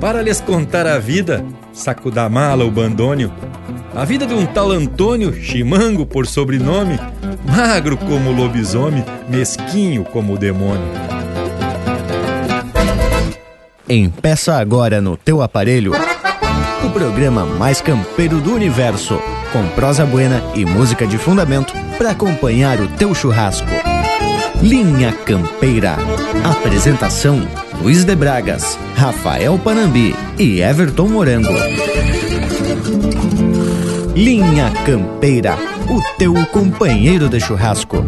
para lhes contar a vida, saco da mala o bandônio. A vida de um tal Antônio, chimango por sobrenome, magro como lobisomem, mesquinho como o demônio. Empeça agora no teu aparelho o programa mais campeiro do universo, com prosa buena e música de fundamento para acompanhar o teu churrasco. Linha Campeira. Apresentação: Luiz de Bragas, Rafael Panambi e Everton Morango. Linha Campeira, o teu companheiro de churrasco.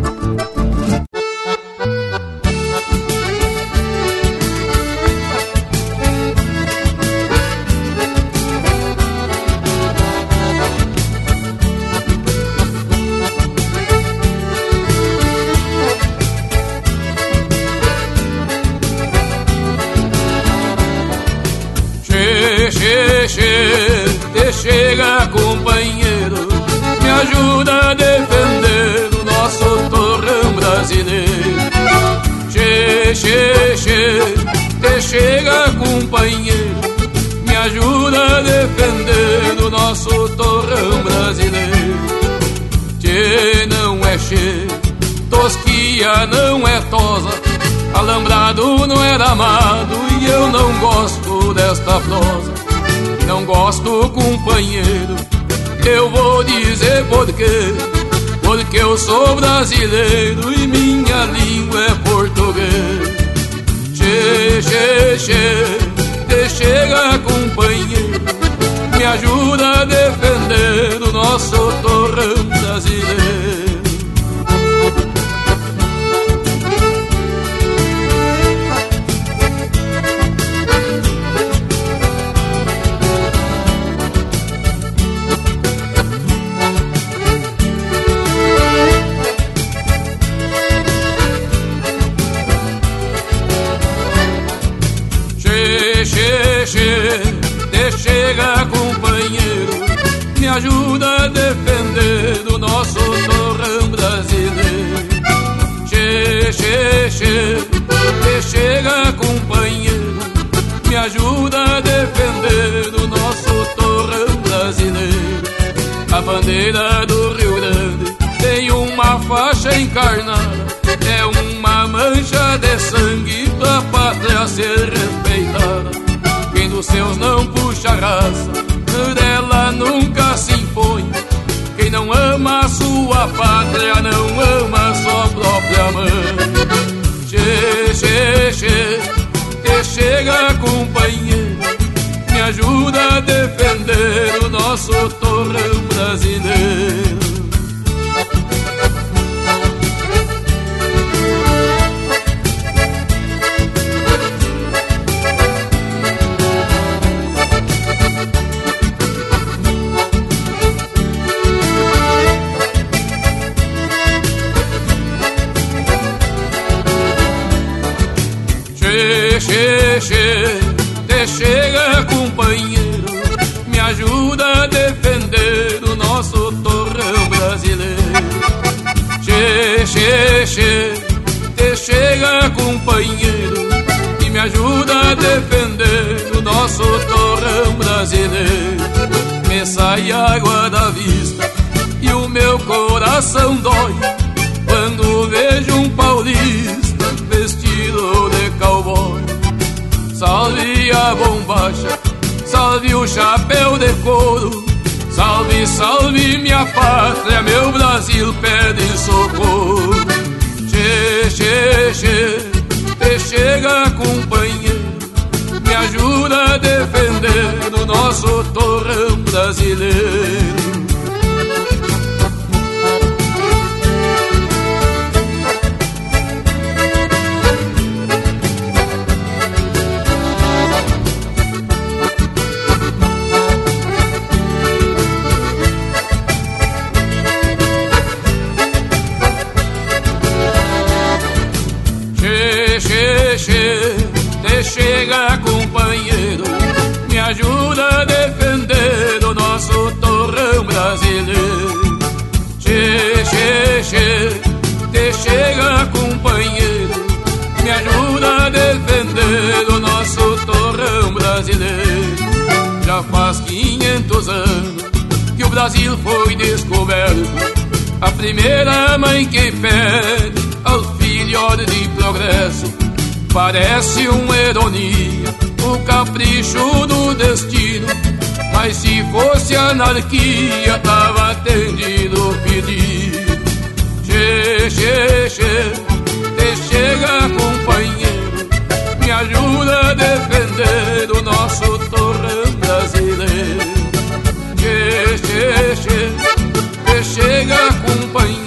Não é tosa, alambrado não é amado e eu não gosto desta prosa não gosto, companheiro. Eu vou dizer por quê. Porque eu sou brasileiro e minha língua é português. Che, che, che, te chega, companheiro. Me ajuda a defender o nosso torrão brasileiro. Me ajuda a defender o nosso torrão brasileiro. Che, che, che, te chega, companheiro, me ajuda a defender o nosso torrão brasileiro. A bandeira do Rio Grande tem uma faixa encarnada, é uma mancha de sangue pra pátria ser respeitada dos seus não puxa raça, dela nunca sua pátria não ama sua própria mãe. Che, che, che, que chega companheiro, me ajuda a defender o nosso torrão brasileiro. Che, te chega, companheiro, me ajuda a defender o nosso torrão brasileiro. Che, che, che, te chega, companheiro, e me ajuda a defender o nosso torrão brasileiro. Me sai água da vista e o meu coração dói quando vejo um paulista Salve a bombacha, salve o chapéu de couro. Salve, salve minha pátria, meu Brasil pede socorro. Che, che, che, te chega companheiro, me ajuda a defender o nosso torrão brasileiro. Anos que o Brasil foi descoberto. A primeira mãe que pede ao filho de progresso parece uma ironia, o capricho do destino. Mas se fosse anarquia, tava atendido o pedido. Che, che, che, te chega companheiro, me ajuda a defender o nosso Che, te chega companheiro.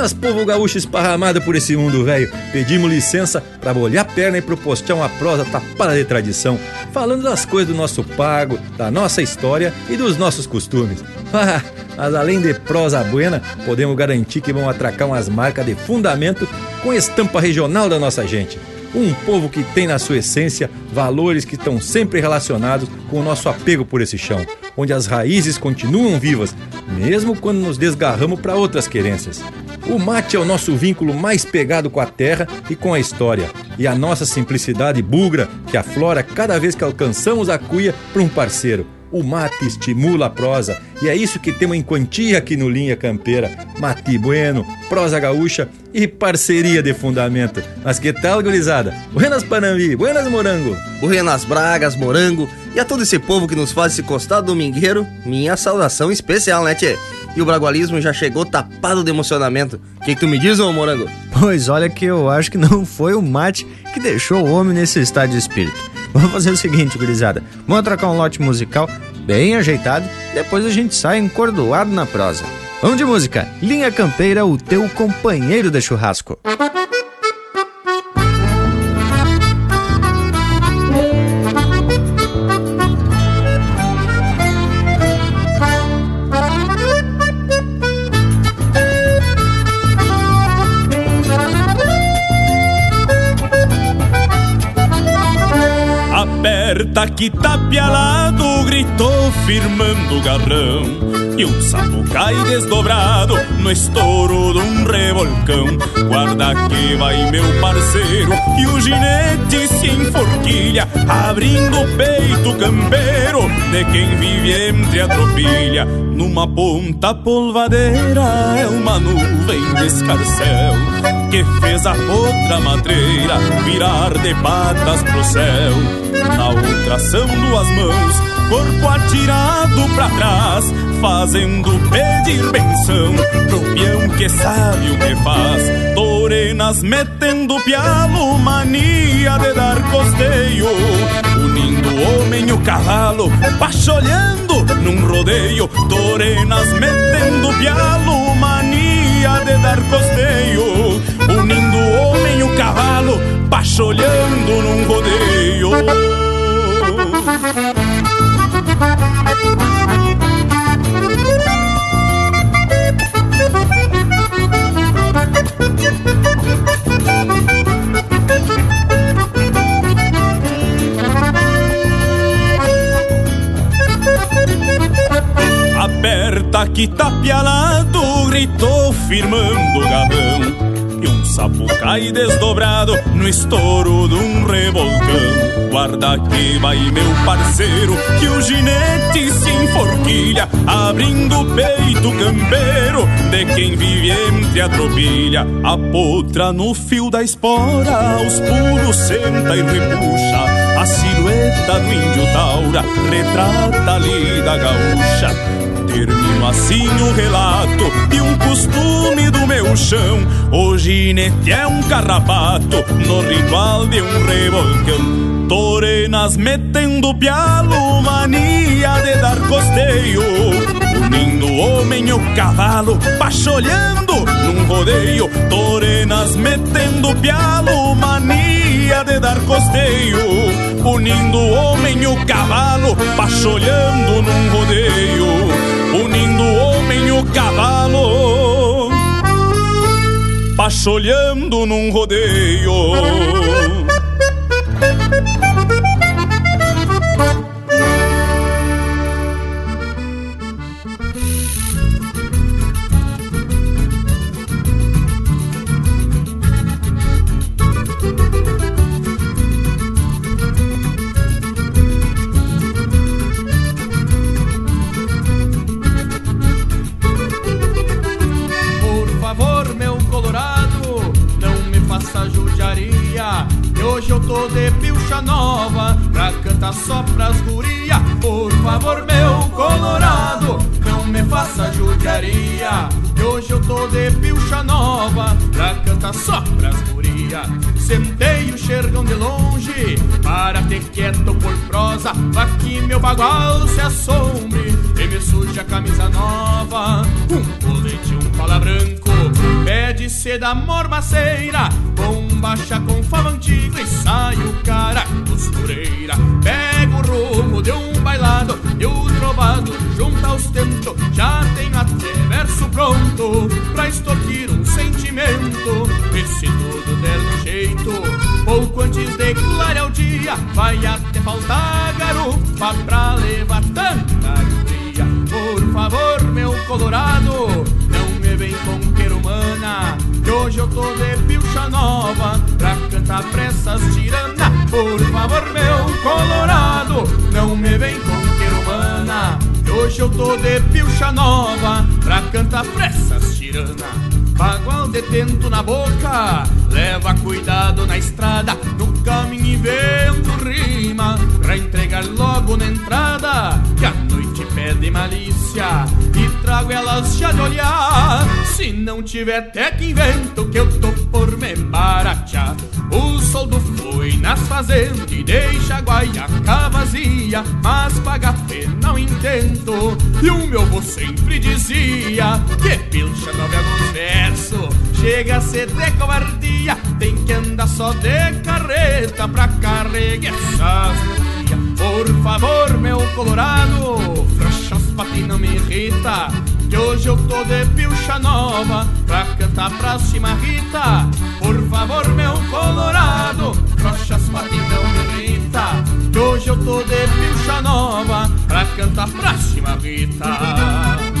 Buenas, povo gaúcho esparramado por esse mundo velho. Pedimos licença para molhar a perna e propostear uma prosa tapada de tradição, falando das coisas do nosso pago, da nossa história e dos nossos costumes. Ah, mas além de prosa buena, podemos garantir que vão atracar umas marcas de fundamento com estampa regional da nossa gente. Um povo que tem na sua essência valores que estão sempre relacionados com o nosso apego por esse chão, onde as raízes continuam vivas, mesmo quando nos desgarramos para outras querências. O mate é o nosso vínculo mais pegado com a terra e com a história, e a nossa simplicidade bugra que aflora cada vez que alcançamos a cuia para um parceiro. O mate estimula a prosa, e é isso que temos em quantia aqui no Linha Campeira. Mate bueno, prosa gaúcha e parceria de fundamento. Mas que tal, gurizada? Buenas Panambi, buenas Morango. Buenas Bragas, Morango e a todo esse povo que nos faz esse costado domingueiro, minha saudação especial, né, tchê? E o bragualismo já chegou tapado de emocionamento. O que, que tu me diz, ô Morango? Pois olha que eu acho que não foi o mate que deixou o homem nesse estado de espírito. Vamos fazer o seguinte, gurizada. Vamos trocar um lote musical bem ajeitado, depois a gente sai encordoado na prosa. Vamos de música. Linha Campeira, o teu companheiro de churrasco. Aperta que tapialado gritou firmando o garrão e um sapo cai desdobrado no estouro de um revolcão. Guarda que vai meu parceiro e o ginete se enforquilha, abrindo o peito campeiro de quem vive entre a tropilha. Numa ponta polvadeira é uma nuvem de escarcel que fez a outra matreira virar de patas pro céu. Na outra são duas mãos, corpo atirado pra trás, fazendo pedir benção pro peão que sabe o que faz. Torenas metendo pialo, mania de dar costeio, unindo o homem e o cavalo, pacholhando num rodeio. Torenas metendo pialo, mania de dar costeio, unindo o homem e o cavalo, pacholhando num rodeio. Aperta que tapialado, gritou firmando o garrão. E um sapo cai desdobrado no estouro de um revolcão. Guarda que vai meu parceiro, que o ginete se enforquilha, abrindo o peito campeiro de quem vive entre a tropilha. A potra no fio da espora, aos pulos senta e repuxa. A silhueta do índio taura retrata ali da gaúcha Termino assim o relato e um costume do meu chão. O ginete é um carrapato no ritual de um revolcão. Torenas metendo pialo, mania de dar costeio. Unindo o homem e o cavalo, pacholhando num rodeio. Torenas metendo pialo, mania de dar costeio. Unindo o homem e o cavalo, pacholhando num rodeio unindo o homem e o cavalo, pacholhando num rodeio. Favor, meu colorado Não me faça judiaria Que hoje eu tô de pilcha nova Pra cantar só pras guria Sentei o xergão de longe Para ter quieto por prosa. Aqui meu bagual se assombre E me suja a camisa nova. Um colete, um pala branco Pé de seda mormaceira Bombacha com fava antiga E sai o cara costureira. Pega o rumo de um bailado E o trovado junta aos tentos Já tem até verso pronto Pra extorquir um sentimento. E se tudo der jeito Pouco antes de clarear o dia Vai até faltar garupa Pra levar tanta alegria. Por favor, meu colorado Não me vem com querumana Que hoje eu tô de pilcha nova Pra cantar pressas tirana. Por favor, meu colorado Não me vem com querumana Que hoje eu tô de pilcha nova Pra cantar pressas tirana. Bagual detento na boca Leva cuidado na estrada. No caminho e vento rima Pra entregar logo na entrada Que a noite pede malícia E trago elas já de olhar. Se não tiver até que invento Que eu tô por me baratear O soldo foi nas fazendas E deixa a guaiaca vazia. Mas paga pena o intento E o meu avô sempre dizia Que pilcha nove alguns versos Chega a ser de covardia Tem que andar só de carreta Pra carregar essas Por favor, meu colorado Os patinhos não me irrita Que hoje eu tô de pilcha nova Pra cantar pra cima Rita. Por favor, meu colorado Frouxa os patinhos não me irrita Que hoje eu tô de pilcha nova Pra cantar pra cima Rita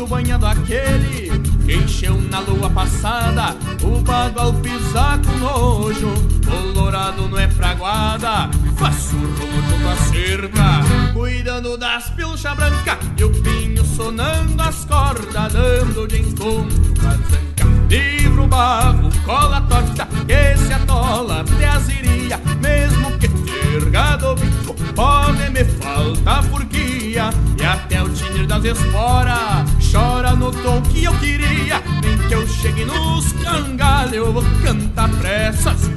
falta o banhado aquele que encheu na lua passada O bagual pisar com nojo. Colorado não é fraguada Faço junto à cerca Cuidando das pilchas brancas E o pinho sonando as cordas Dando de encontro. Com a zanca Livro, barro, cola torta Que se atola até as iria Mesmo que ter gado bico Pode me faltar furguia E até o tinir das esporas Chora no tom que eu queria. Nem que eu chegue nos cangalhos Eu vou cantar pra essas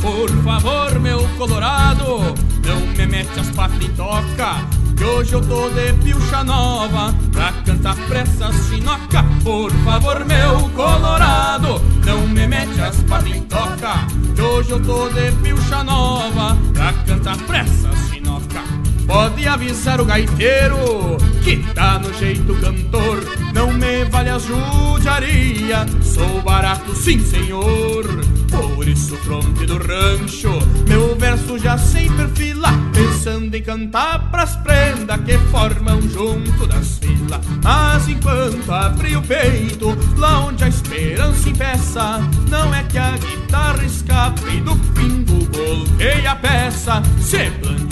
Por favor, meu colorado Não me mete as patas em toca Que hoje eu tô de pilcha nova Pra cantar pra essas chinoca Por favor, meu colorado Não me mete as patas em toca. Que hoje eu tô de pilcha nova Pra cantar pra essas chinoca Pode avisar o gaiteiro que tá no jeito cantor. Não me vale a judiaria, sou barato sim senhor. Por isso fronte do rancho, meu verso já sem perfila, pensando em cantar pras prendas que formam junto das filas. Mas enquanto abri o peito, lá onde a esperança impeça, não é que a guitarra escape do fim do golpeia a peça. Se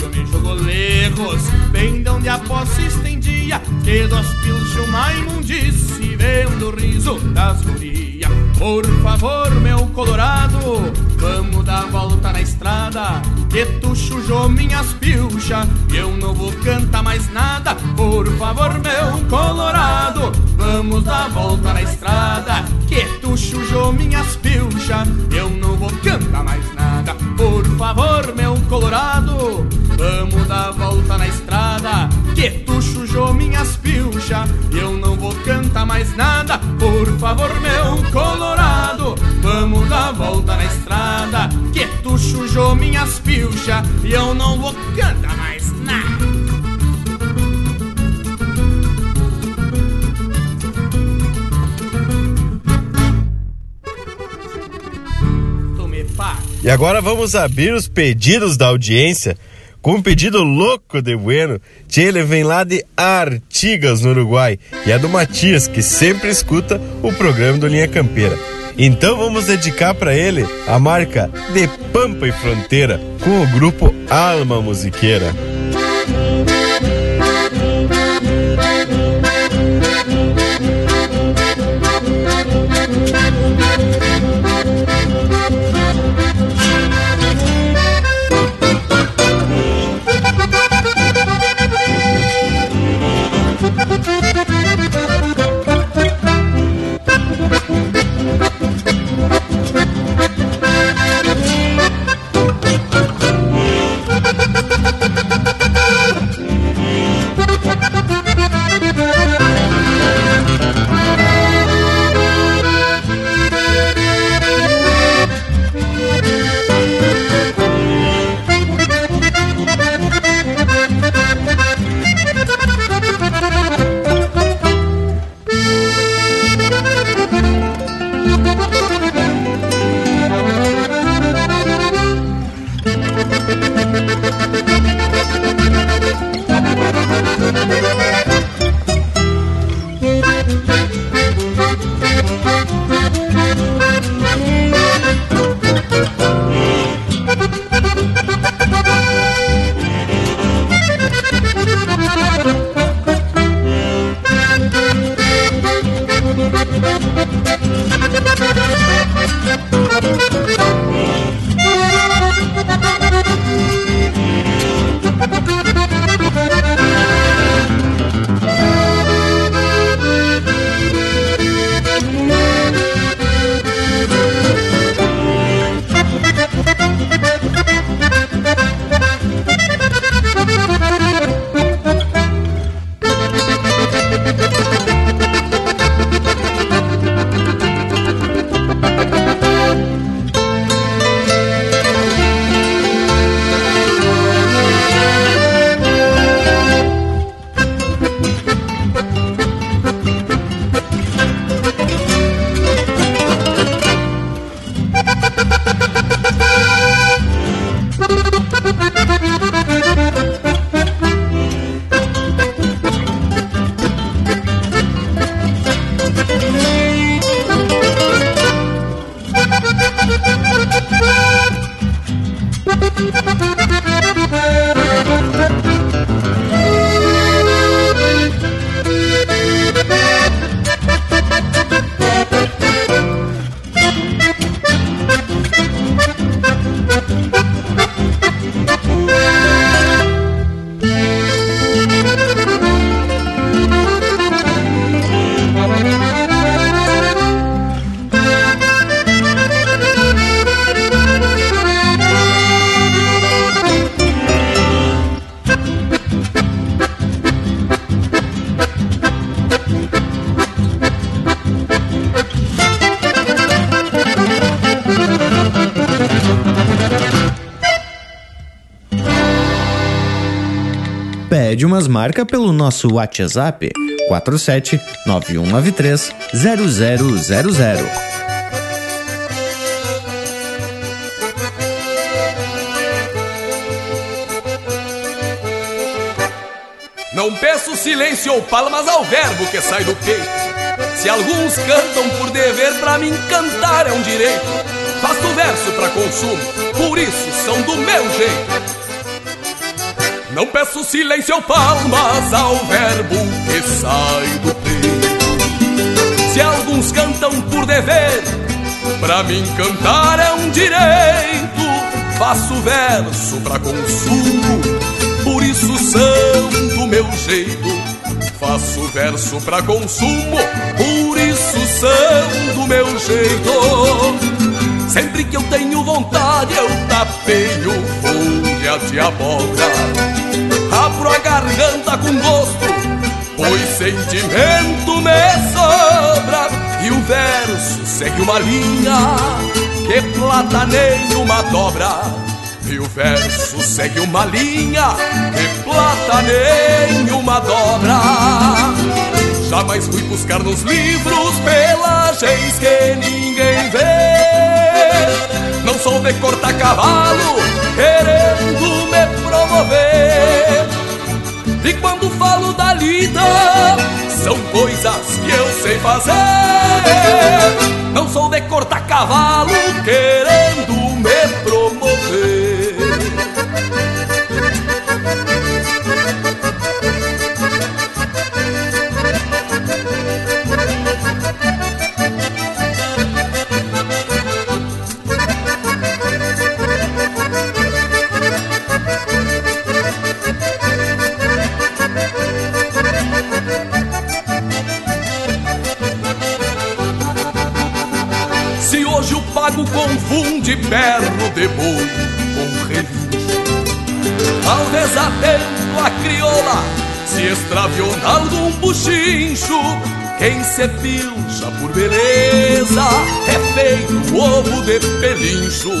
me jogou lejos, bem de onde a posse estendia, que dos pilchos uma imundice, vendo o riso das gurias. Por favor, meu colorado, vamos dar volta na estrada, que tu chujou minhas pilchas, eu não vou cantar mais nada. Por favor, meu colorado, vamos dar volta na estrada, que tu chujou minhas pilchas, eu não vou cantar mais nada. Por favor, meu colorado, vamos dar volta na estrada, que tu chujou minhas pilchas, eu não vou cantar mais nada. Por favor, meu colorado, vamos dar volta na estrada, que tu chujou minhas pilchas, e eu não vou cantar mais nada. E agora vamos abrir os pedidos da audiência com um pedido louco de bueno. Tchê, ele vem lá de Artigas, no Uruguai, e é do Matias, que sempre escuta o programa do Linha Campeira. Então vamos dedicar para ele a marca De Pampa e Fronteira com o grupo Alma Musiqueira. Umas marcas pelo nosso WhatsApp 47 9193 0000. Não peço silêncio ou palmas ao verbo que sai do peito. Se alguns cantam por dever, pra mim cantar é um direito. Faço verso pra consumo, por isso são do meu jeito. Não peço silêncio ou palmas ao verbo que sai do peito. Se alguns cantam por dever, pra mim cantar é um direito. Faço verso pra consumo, por isso do meu jeito. Faço verso pra consumo, por isso do meu jeito. Sempre que eu tenho vontade, eu tapeio de abóbora abro a garganta com gosto, pois sentimento me sobra. E o verso segue uma linha que plataneia uma dobra. E o verso segue uma linha que plataneia uma dobra. Jamais fui buscar nos livros pelagens que ninguém vê. Sou de cortar cavalo querendo me promover. E quando falo da lida, são coisas que eu sei fazer. Não sou de cortar cavalo querendo em algum buchincho. Quem se pilcha por beleza é feito ovo de pelincho.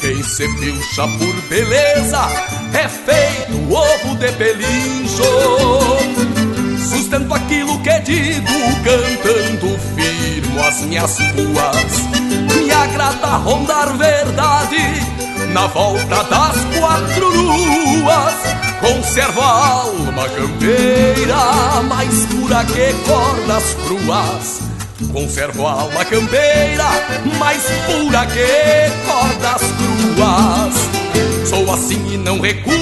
Quem se pilcha por beleza é feito ovo de pelincho. Sustento aquilo que digo, cantando firmo as minhas ruas. Me agrada rondar verdade na volta das quatro Conservo a alma campeira, mais pura que cordas cruas. Conservo a alma campeira, mais pura que cordas cruas. Sou assim e não recuo,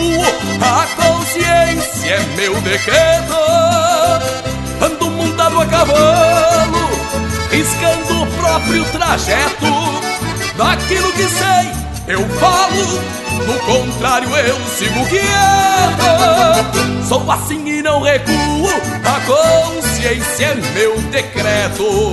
a consciência é meu decreto. Ando montado a cavalo, riscando o próprio trajeto. Daquilo que sei, eu falo, do contrário eu sigo quieto. Sou assim e não recuo, a consciência é meu decreto.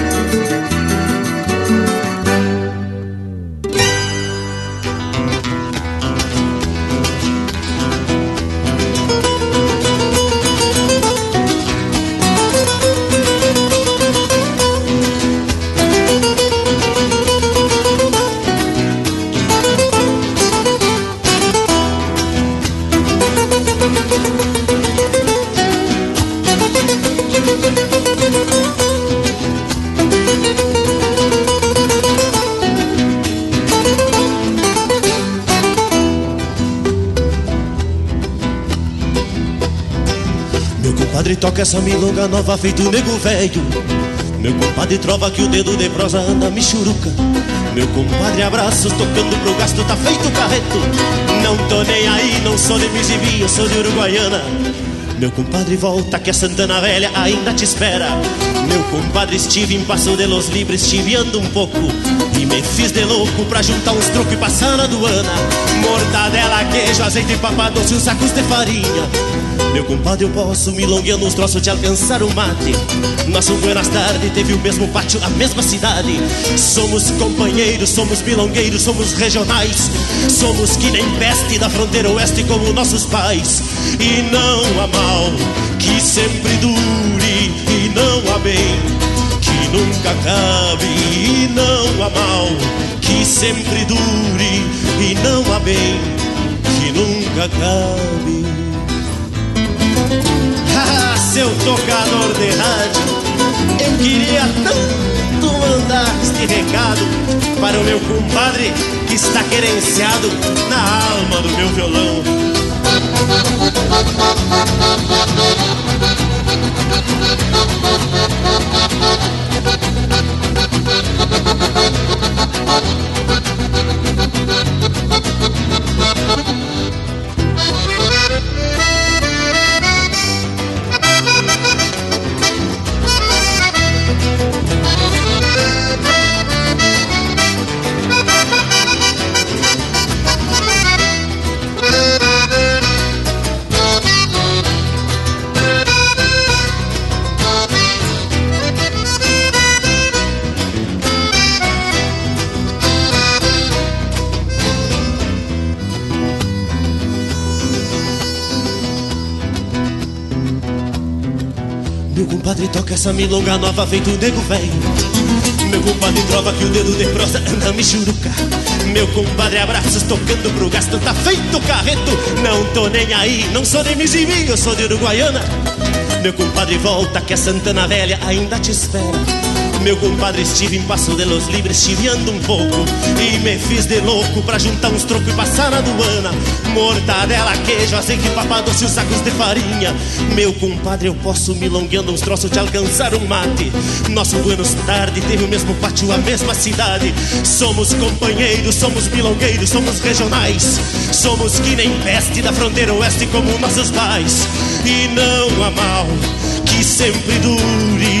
Compadre toca essa milonga nova feito nego velho. Meu compadre trova que o dedo de prosa anda michuruca Meu compadre abraços tocando pro gasto tá feito carreto. Não tô nem aí, não sou de Mizibia, sou de Uruguaiana. Meu compadre volta que a Santana Velha ainda te espera. Meu compadre estive em Passo de los Libres, chiviando um pouco. E me fiz de louco pra juntar uns truques e passar na aduana. Mortadela, queijo, azeite, papadoce, uns sacos de farinha meu compadre, eu posso milongueando uns troços te alcançar o mate. Nosso Buenas Tarde teve o mesmo pátio, a mesma cidade. Somos companheiros, somos milongueiros, somos regionais. Somos que nem peste da fronteira oeste como nossos pais. E não há mal que sempre dure, e não há bem que nunca acabe. E não há mal que sempre dure, e não há bem que nunca acabe. Seu tocador de rádio, eu queria tanto mandar este recado para o meu compadre que está querenciado na alma do meu violão. Compadre toca essa milonga nova feito nego velho Meu compadre trova que o dedo de prosa anda me churuca Meu compadre abraços tocando pro gasto tá feito carreto. Não tô nem aí, não sou de Mizimi, eu sou de Uruguaiana. Meu compadre volta que a Santana Velha ainda te espera meu compadre estive em Passo de los Libres chiviando um pouco E me fiz de louco pra juntar uns trocos e passar na aduana Mortadela, queijo, azeite, papadoce e os sacos de farinha. Meu compadre, eu posso milongueando uns troços de alcançar um mate. Nosso Buenos Tarde teve o mesmo pátio, a mesma cidade. Somos companheiros, somos milongueiros, somos regionais. Somos que nem peste da fronteira oeste como nossos pais. E não há mal que sempre dure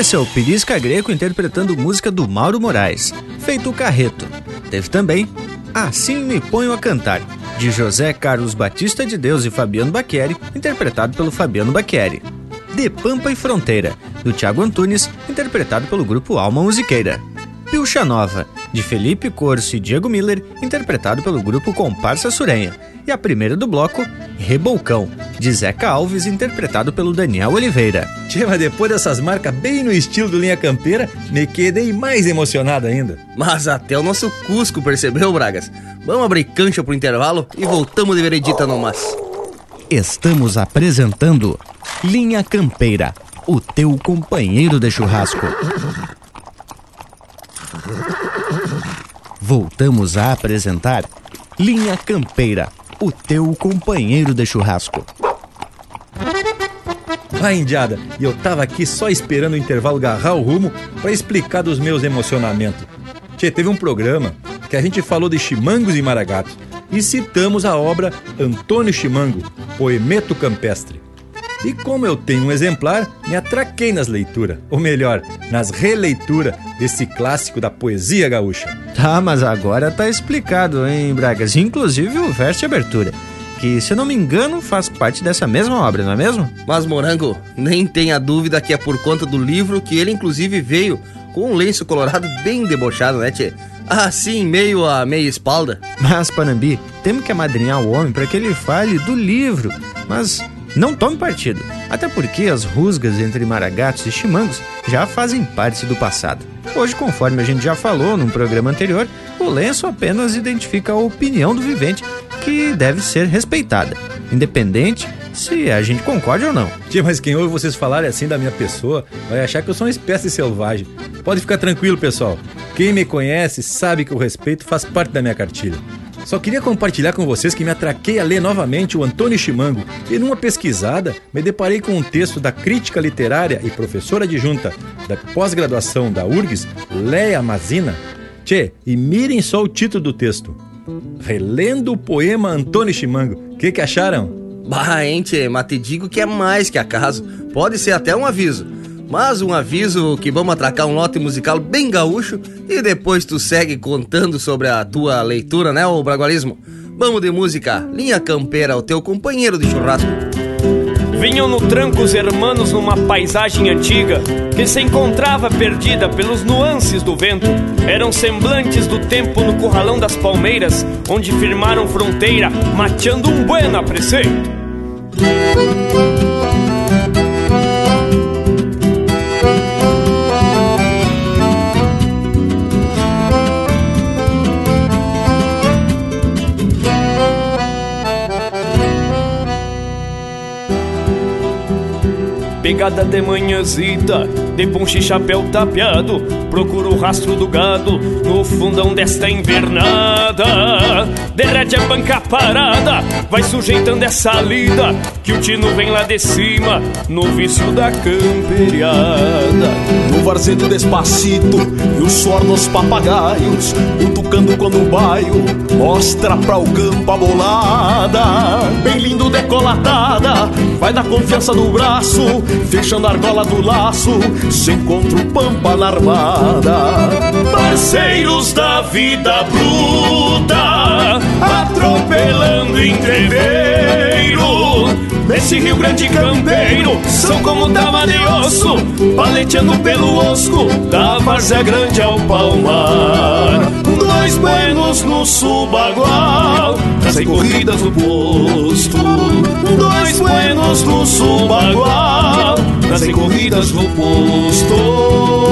Esse é o Pirisca Greco interpretando música do Mauro Moraes, feito Carreto. Teve também Assim Me Ponho a Cantar, de José Carlos Batista de Deus e Fabiano Baqueri, interpretado pelo Fabiano Baqueri. De Pampa e Fronteira, do Tiago Antunes, interpretado pelo grupo Alma Musiqueira. Pilcha Nova, de Felipe Corso e Diego Miller, interpretado pelo grupo Comparsa Surenha. E a primeira do bloco, Rebolcão, de Zeca Alves, interpretado pelo Daniel Oliveira. Tchê, mas depois dessas marcas bem no estilo do Linha Campeira, me quedei mais emocionado ainda. Mas até o nosso Cusco percebeu, Bragas. Vamos abrir cancha pro intervalo e voltamos de veredita no mas. Estamos apresentando Linha Campeira, o teu companheiro de churrasco. Voltamos a apresentar Linha Campeira, o teu companheiro de churrasco. Vai, indiada, e eu tava aqui só esperando o intervalo garrar o rumo para explicar dos meus emocionamentos. Tchê, teve um programa que a gente falou de chimangos e maragatos e citamos a obra Antônio Chimango, Poemeto Campestre. E como eu tenho um exemplar, me atraquei nas leituras, ou melhor, nas releituras desse clássico da poesia gaúcha. Tá, mas agora tá explicado, hein, Bragas? Inclusive o verso de abertura. Que, se eu não me engano, faz parte dessa mesma obra, não é mesmo? Mas, Morango, nem tenha dúvida que é por conta do livro que ele, inclusive, veio com um lenço colorado bem debochado, né, tchê? Assim, meio a meia espalda. Mas, Panambi, temos que amadrinhar o homem para que ele fale do livro. Mas não tome partido, até porque as rusgas entre maragatos e chimangos já fazem parte do passado. Hoje, conforme a gente já falou num programa anterior, o lenço apenas identifica a opinião do vivente que deve ser respeitada, independente se a gente concorde ou não. Tia, mas quem ouve vocês falarem assim da minha pessoa vai achar que eu sou uma espécie selvagem. Pode ficar tranquilo, pessoal. Quem me conhece sabe que o respeito faz parte da minha cartilha. Só queria compartilhar com vocês que me atraquei a ler novamente o Antônio Chimango e numa pesquisada me deparei com um texto da crítica literária e professora adjunta da pós-graduação da URGS, Leia Mazina. Tchê, e mirem só o título do texto. Relendo o poema Antônio Chimango. O que, que acharam? Bah, hein, tchê, mas te digo que é mais que acaso. Pode ser até um aviso. Mas um aviso que vamos atracar um lote musical bem gaúcho e depois tu segue contando sobre a tua leitura, né, o Bragualismo? Vamos de música, Linha Campeira, o teu companheiro de churrasco. Vinham no tranco os hermanos numa paisagem antiga que se encontrava perdida pelos nuances do vento. Eram semblantes do tempo no curralão das palmeiras, onde firmaram fronteira, mateando um bueno preceito. Pegada de manhãzita, de ponche e chapéu tapeado, procura o rastro do gado no fundão desta invernada. Derrete a banca parada, vai sujeitando essa lida, que o tino vem lá de cima, no vício da camperiada. No varzedo despacito e o suor nos papagaios, o tucano quando o baio mostra pra o campo a bolada. Bem lindo decolatada, vai da confiança no braço, fechando a argola do laço, se encontra o pampa na armada. Parceiros da vida bruta, atropelando entreveiro. Nesse Rio Grande campeiro, são como dama de osso, paleteando pelo osco, da várzea grande ao palmar. Dois buenos no subagual, sem corridas no posto. Dois buenos no subagual, sem corridas no posto.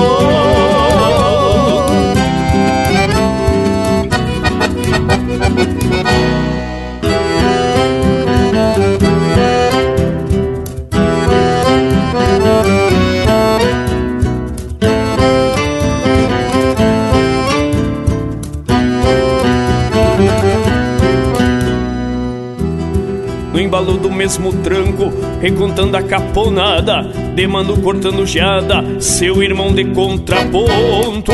Mesmo tranco, recontando a caponada, demando cortando geada, seu irmão de contraponto.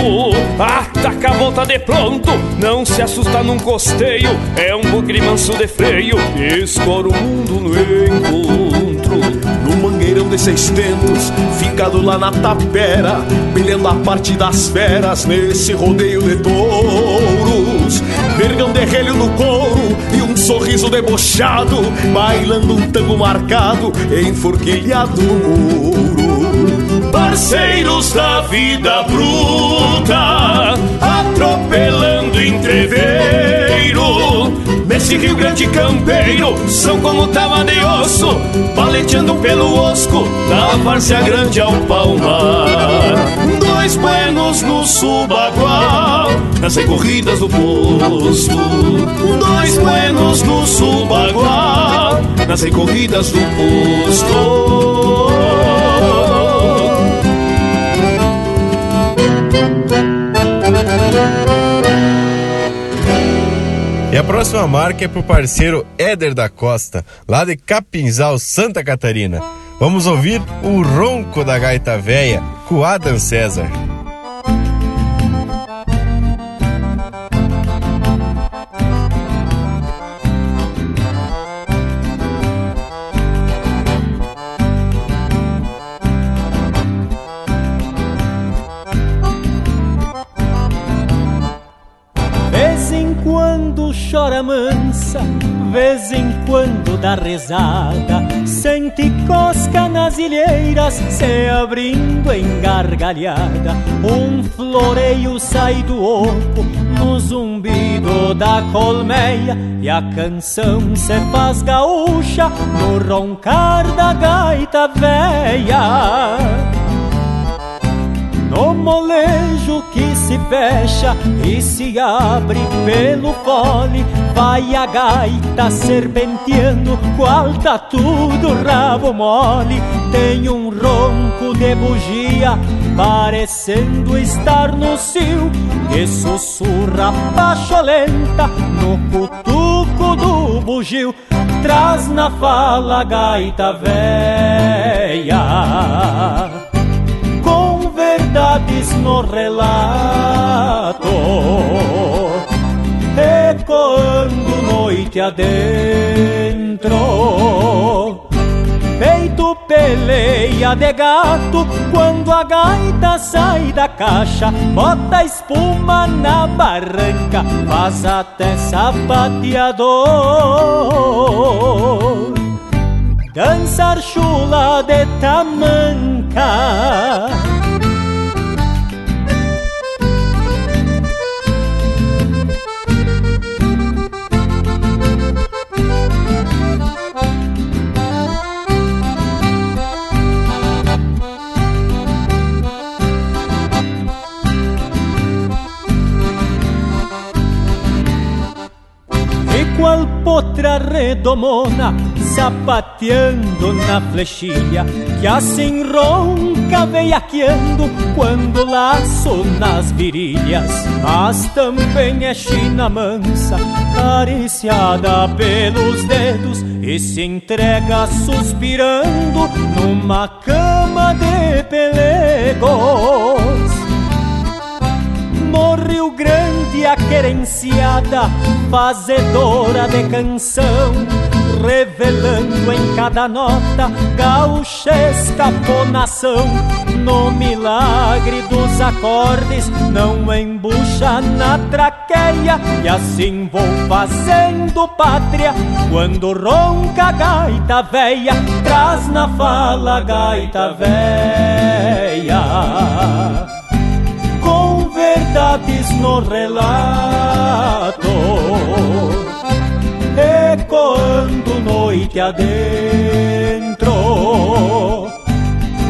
Ataca a volta de pronto, não se assusta num costeio, é um bugre manso de freio, escora o mundo no encontro. No mangueirão de seiscentos, ficado lá na tapera, brilhando a parte das feras nesse rodeio de touros. Vergão de relho no couro e um sorriso debochado, bailando um tango marcado, enforquilhado muro. Parceiros da vida bruta, atropelando entreveiro. Nesse Rio Grande campeiro, são como tava de osso, paleteando pelo osco, da várzea grande ao palmar. Dois buenos no subagual, nas recorridas do posto. Dois buenos no subagual, nas recorridas do posto. E a próxima marca é pro parceiro Éder da Costa, lá de Capinzal, Santa Catarina. Vamos ouvir o ronco da gaita véia com Adam César. Vez em quando dá rezada, sente cosca nas ilheiras, se abrindo em gargalhada. Um floreio sai do oco no zumbido da colmeia, e a canção se faz gaúcha no roncar da gaita véia. Molejo que se fecha e se abre pelo fole, vai a gaita serpenteando, qual tá tudo rabo mole. Tem um ronco de bugia, parecendo estar no cio, que sussurra pacholenta no cutuco do bugio. Traz na fala gaita véia com verdades no relato, ecoando noite adentro. Feito peleia de gato, quando a gaita sai da caixa, bota espuma na barranca, faz até sapateador dançar chula de tamanca. potra redomona Sapateando na flechilha Que assim ronca veiaqueando Quando laço nas virilhas. Mas também é china mansa Cariciada pelos dedos E se entrega suspirando Numa cama de pelegos no Rio Grande a querenciada, fazedora de canção, revelando em cada nota gauchesca fonação. No milagre dos acordes, não embucha na traqueia, e assim vou fazendo pátria. Quando ronca a gaita véia, traz na fala a gaita véia verdades no relato, ecoando noite adentro.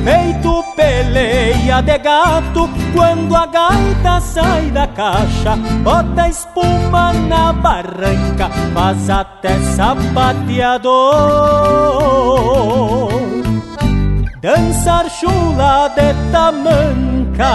Feito peleia de gato quando a gaita sai da caixa, bota espuma na barranca, faz até sapateador. Dançar chula de tamanca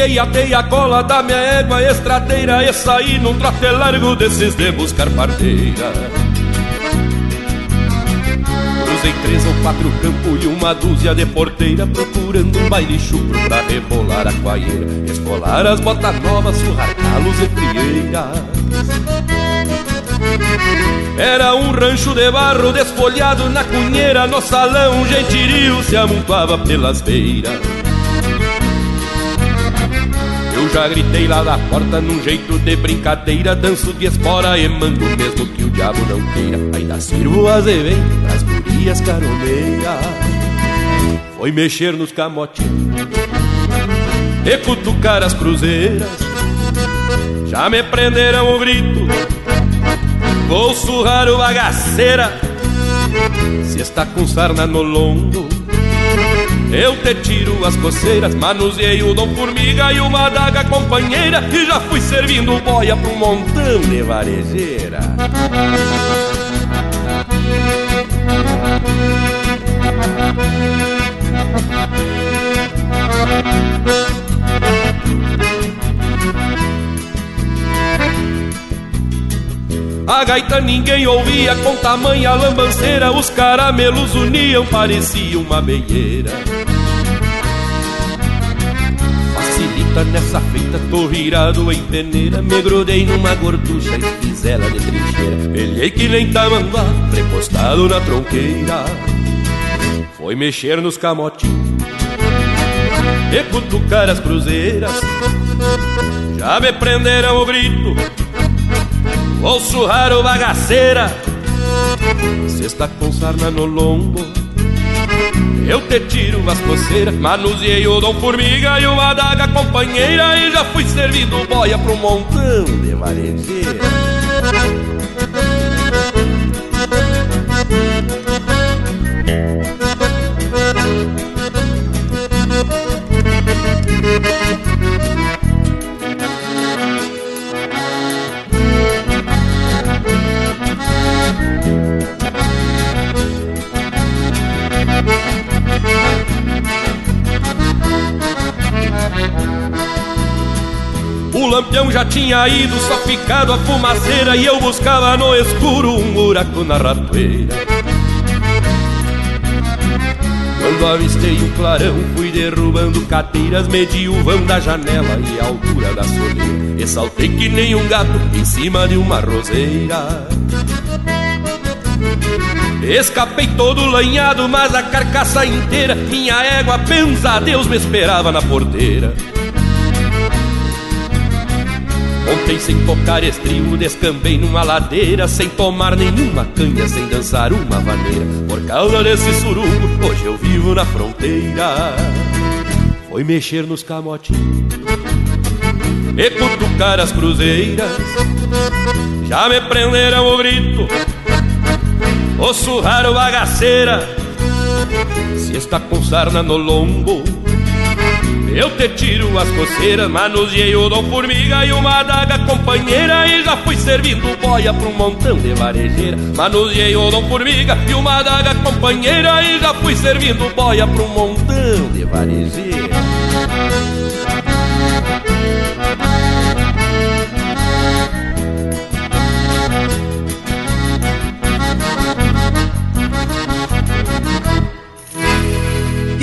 Atei a cola da minha égua estradeira E saí num trote largo desses de buscar parteira. Cruzei três ou quatro campos e uma dúzia de porteira Procurando um baile chupro pra rebolar a coaieira Escolar as botas novas, surrar calos e frieiras era um rancho de barro desfolhado na cunheira No salão um gentirio se amontoava pelas beiras já gritei lá da porta num jeito de brincadeira Danço de espora e mando mesmo que o diabo não queira. Ainda sirvo azevém pras gurias caroneiras Foi mexer nos camotinhos E cutucar as cruzeiras. Já me prenderam o grito Vou surrar o bagaceira. Se está com sarna no lombo eu te tiro as coceiras, manuseei o dom formiga e uma adaga companheira E já fui servindo boia um montão de varejeira A gaita ninguém ouvia com tamanha lambanceira Os caramelos uniam, parecia uma beieira Facilita nessa feita, tô virado em peneira Me grudei numa gorducha e fiz ela de trincheira. Pelhei que nem tamanduá, prepostado na tronqueira. Foi mexer nos camotinhos E cutucar as cruzeiras. Já me prenderam o grito Vou surrar o bagaceira. Se está com sarna no lombo. Eu te tiro as coceiras Manuseei o dom formiga e uma adaga companheira E já fui servindo boia pro montão de varejeira lampião já tinha ido, só ficado a fumaceira E eu buscava no escuro um buraco na ratoeira. Quando avistei o clarão, fui derrubando cadeiras Medi o vão da janela e a altura da soleira. E saltei que nem um gato em cima de uma roseira. Escapei todo lanhado, mas a carcaça inteira, minha égua, pensa Deus, me esperava na porteira. Ontem sem tocar estribo descambei numa ladeira Sem tomar nenhuma canha, sem dançar uma vaneira Por causa desse surubo, hoje eu vivo na fronteira. Foi mexer nos camotinhos E cutucar as cruzeiras. Já me prenderam o grito O surrar bagaceira. Se está com sarna no lombo eu te tiro as coceiras, manuseei o dom formiga e uma adaga companheira. E já fui servindo boia pra um montão de varejeira. Manuseei o dom formiga e uma adaga companheira. E já fui servindo boia pra um montão de varejeira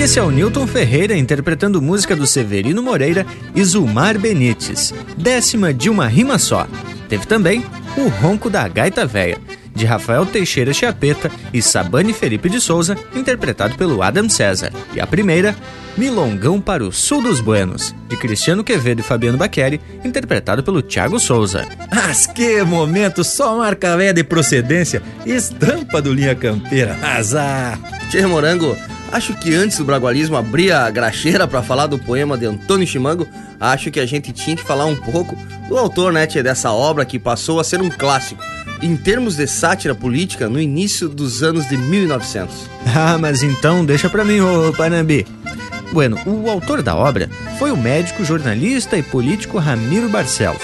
esse é o Newton Ferreira interpretando música do Severino Moreira e Zulmar Benites, décima de uma rima só. Teve também O Ronco da Gaita Véia, de Rafael Teixeira Chiapeta e Sabane Felipe de Souza, interpretado pelo Adam César. E a primeira, Milongão para o Sul dos Buenos, de Cristiano Quevedo e Fabiano Baqueri, interpretado pelo Thiago Souza. Mas que momento, só marca velha de procedência, estampa do Linha Campeira, azar! Tchê Morango, Acho que antes do Bragualismo abrir a graxeira para falar do poema de Antônio Chimango, acho que a gente tinha que falar um pouco do autor, né, tia, dessa obra que passou a ser um clássico. Em termos de sátira política, no início dos anos de 1900. Ah, mas então deixa pra mim, ô Panambi. Bueno, o autor da obra foi o médico, jornalista e político Ramiro Barcelos,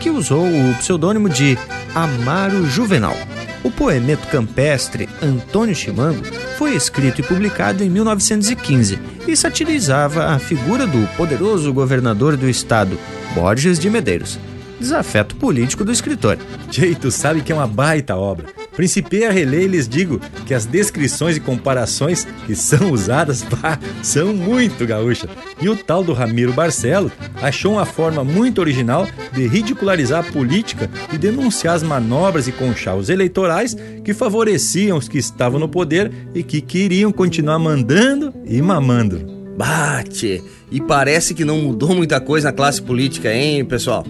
que usou o pseudônimo de Amaro Juvenal. O poemeto campestre Antônio Chimango foi escrito e publicado em 1915 e satirizava a figura do poderoso governador do estado, Borges de Medeiros. Desafeto político do escritor. Jeito sabe que é uma baita obra. Principei a reler e lhes digo que as descrições e comparações que são usadas pá, são muito gaúchas. E o tal do Ramiro Barcelo achou uma forma muito original de ridicularizar a política e denunciar as manobras e conchavos eleitorais que favoreciam os que estavam no poder e que queriam continuar mandando e mamando. Bate! E parece que não mudou muita coisa na classe política, hein, pessoal?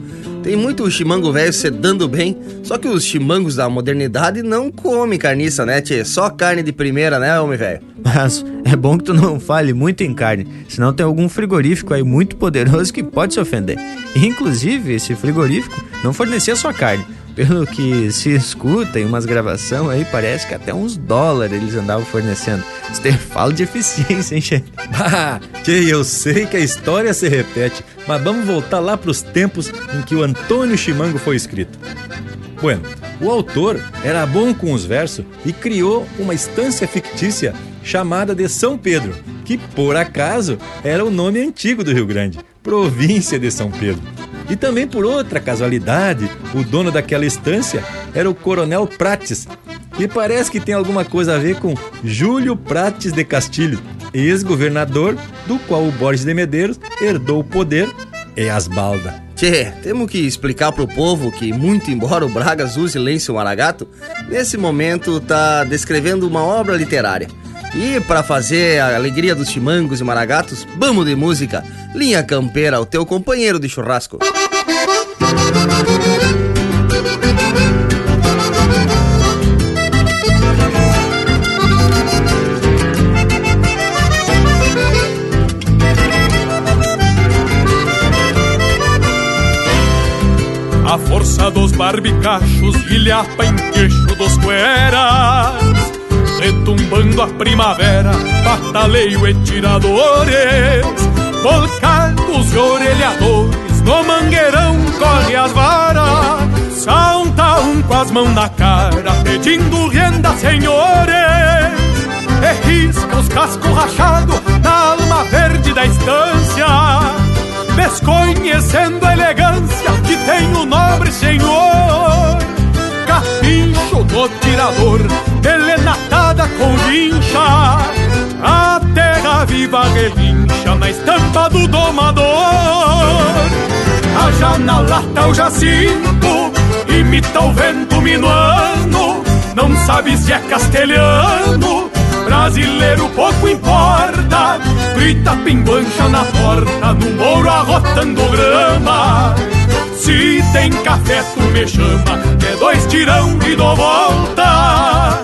Tem muito chimango velho se dando bem, só que os chimangos da modernidade não comem carniça, né, tchê? Só carne de primeira, né, homem velho? Mas é bom que tu não fale muito em carne, senão tem algum frigorífico aí muito poderoso que pode se ofender. Inclusive, esse frigorífico não fornecia só carne, pelo que se escuta em umas gravações aí, parece que até uns dólares eles andavam fornecendo. Você fala de eficiência, hein, chefe? Ah, que eu sei que a história se repete, mas vamos voltar lá para os tempos em que o Antônio Chimango foi escrito. Bueno, o autor era bom com os versos e criou uma estância fictícia chamada de São Pedro, que por acaso era o nome antigo do Rio Grande, província de São Pedro. E também por outra casualidade, o dono daquela estância era o Coronel Prates, que parece que tem alguma coisa a ver com Júlio Prates de Castilho, ex-governador do qual o Borges de Medeiros herdou o poder e as baldas. Tchê, temos que explicar pro povo que, muito embora o Bragas use lenço maragato, nesse momento tá descrevendo uma obra literária. E para fazer a alegria dos chimangos e maragatos, vamos de música. Linha Campeira, o teu companheiro de churrasco. A força dos barbicachos ilhapa em queixo dos cueras Retumbando a primavera, bataleio e tiradores Volcados e orelhadores, no mangueirão corre as varas Salta um com as mãos na cara, pedindo renda, senhores E risca os cascos rachados na alma verde da estância Desconhecendo a elegância que tem o nobre senhor Do tirador, telenatada com vincha A terra viva relincha na estampa do domador Haja na lata o jacinto, imita o vento minuano não sabe se é castelhano. Brasileiro pouco importa, grita pimbancha na porta, no mouro arrotando grama. Se tem café, tu me chama, que é dois tirão e dou volta.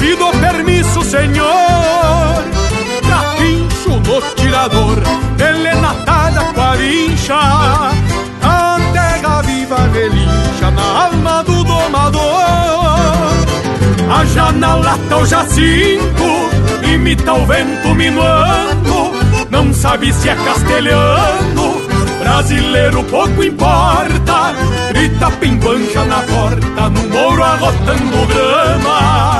pido permisso, senhor. Capincho no tirador, elenatada com a vincha. Viva relincha na alma do domador. A janela tá o jacinto, imita o vento minuando. Não sabe se é castelhano, brasileiro pouco importa. Grita pimbancha na porta, no mouro arrotando grama.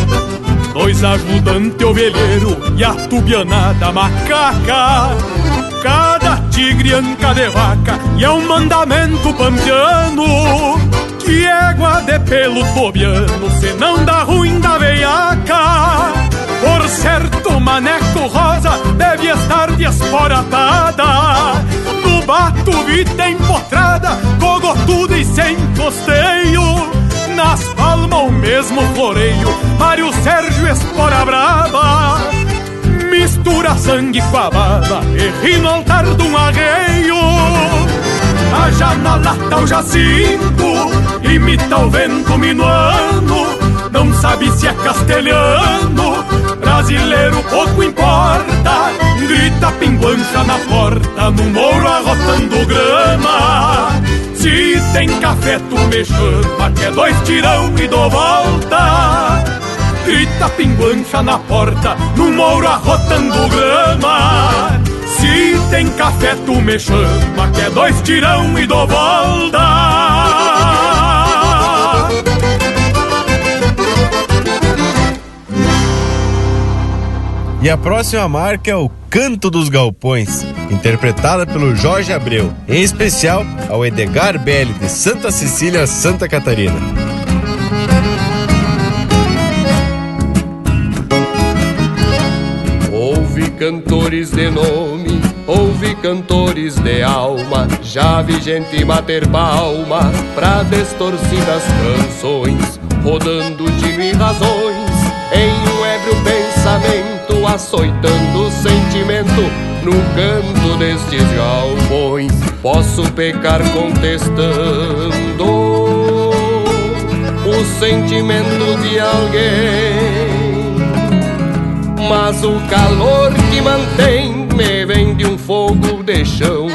Dois ajudantes ovelheiro e a tubianada macaca. Cada tigre anca de vaca e é um mandamento pampiano Que égua de pelo tobiano, se não dá ruim da veiaca. Por certo, maneco rosa deve estar desporatada No bato vita empotrada, cogotuda e sem costeio. Nas palmas o mesmo floreio, Mário Sérgio Espora Brava Mistura sangue com a baba e ri no altar de um arreio A janela tá o jacinto, imita o vento minuano Não sabe se é castelhano, brasileiro pouco importa Grita pinguancha na porta, no mouro arrotando grama. Se tem café tu me chama, que é dois tirão e dou volta Grita pinguancha na porta, no mouro arrotando grama Se tem café tu me chama, que é dois tirão e dou volta E a próxima marca é o Canto dos Galpões, interpretada pelo Jorge Abreu, em especial ao Edgar Belli de Santa Cecília, Santa Catarina. Cantores de nome, ouvi cantores de alma, já vi gente bater palma pra distorcidas canções, rodando tino e razões em um ébrio pensamento, açoitando o sentimento no canto destes galpões. Posso pecar contestando o sentimento de alguém mas o calor que mantém me vem de um fogo de chão.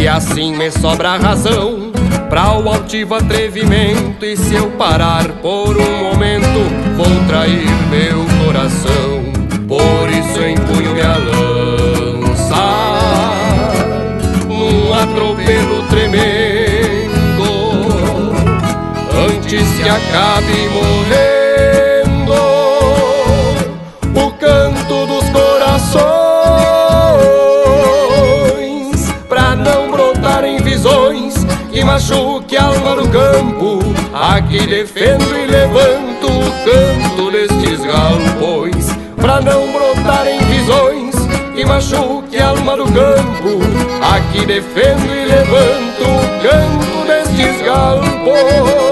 E assim me sobra razão pra o altivo atrevimento. E se eu parar por um momento vou trair meu coração. Por isso empunho minha lança Num atropelo tremendo. Antes que acabe morrendo que machuque alma do campo. Aqui defendo e levanto o canto destes galpões Pra não brotarem visões que machuque alma do campo. Aqui defendo e levanto o canto destes galpões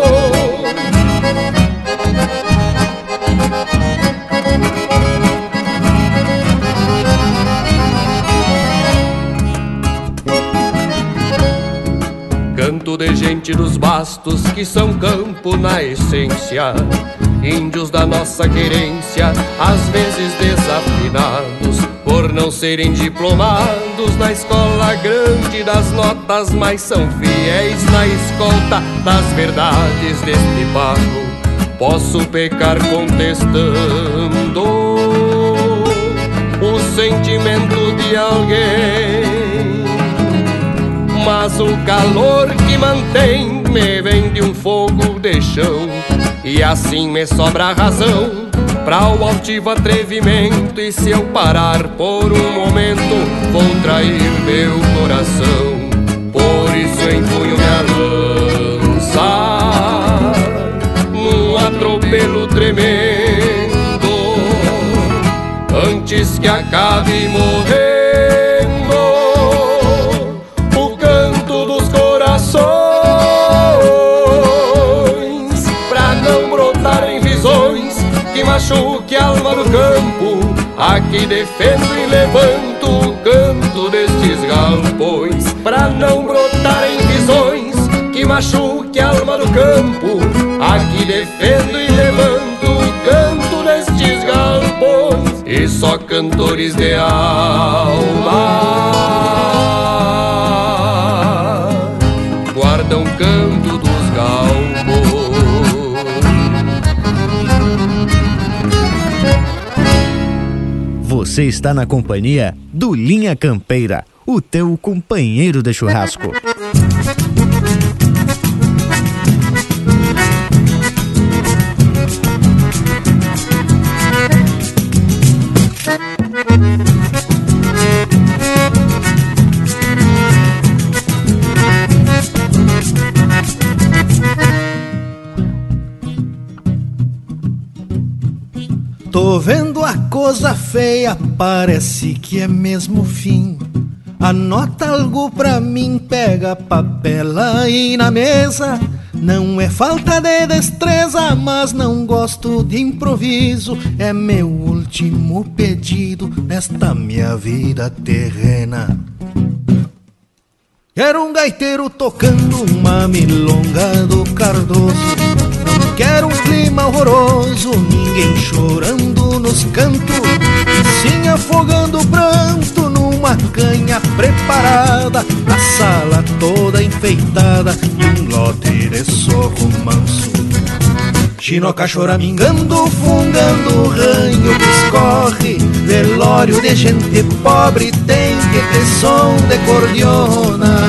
de gente dos bastos que são campo na essência. Índios da nossa querência, às vezes desafinados, por não serem diplomados na escola grande das notas, mas são fiéis na escolta das verdades deste pago. Posso pecar contestando o sentimento de alguém mas o calor que mantém me vem de um fogo de chão. E assim me sobra razão Pra o altivo atrevimento. E se eu parar por um momento Vou trair meu coração. Por isso empunho minha lança Num atropelo tremendo. Antes que acabe morrer machuque a alma do campo. Aqui defendo e levanto o canto destes galpões, pra não brotarem visões que machuque a alma do campo. Aqui defendo e levanto o canto destes galpões, e só cantores de alma Você está na companhia do Linha Campeira, o teu companheiro de churrasco. Tô vendo a coisa feia, parece que é mesmo fim. Anota algo pra mim, pega papel aí na mesa. Não é falta de destreza, mas não gosto de improviso. É meu último pedido nesta minha vida terrena. Quero um gaiteiro tocando uma milonga do Cardoso. Quero um clima horroroso, ninguém chorando nos cantos, sim afogando o pranto numa canha preparada, a sala toda enfeitada e um lote de soco manso. Chinoca choramingando, fungando o ranho que escorre Velório de gente pobre tem que ter som de cordiona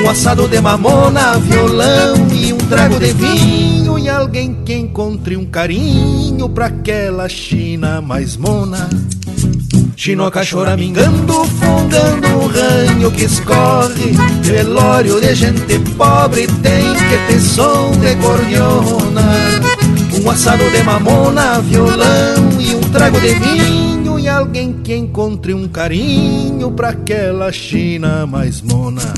Um assado de mamona, violão e um trago de vinho E alguém que encontre um carinho pra aquela China mais mona. Chinoca choramingando, fungando o ranho que escorre. Velório de gente pobre tem que ter som de cordiona um assado de mamona, violão e um trago de vinho E alguém que encontre um carinho pra aquela China mais mona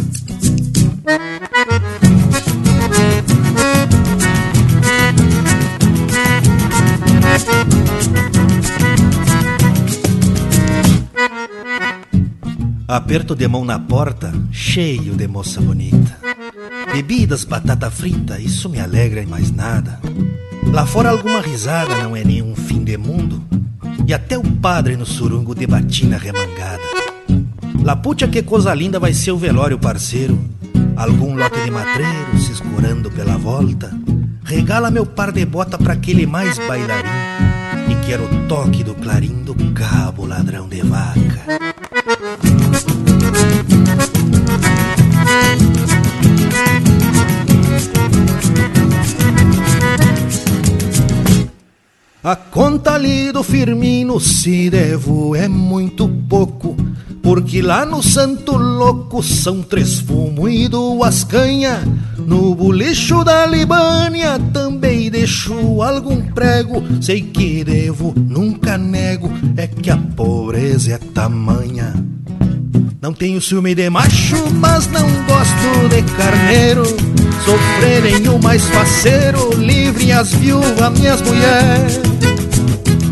Aperto de mão na porta, cheio de moça bonita. Bebidas, batata frita, isso me alegra e mais nada. Lá fora alguma risada não é nenhum fim de mundo. E até o padre no surungo de batina remangada. Lapucha que coisa linda vai ser o velório parceiro. Algum lote de matreiro se escorando pela volta. Regala meu par de bota pra aquele mais bailarim. E quero o toque do clarim do cabo ladrão de vaca. A conta ali do Firmino, se devo, é muito pouco. Porque lá no Santo Louco são três fumo e duas canha. No bolicho da Libânia também deixo algum prego. Sei que devo, nunca nego, é que a pobreza é tamanha. Não tenho ciúme de macho, mas não gosto de carneiro. Sofrerem o mais faceiro, livrem as viúvas, minhas mulheres.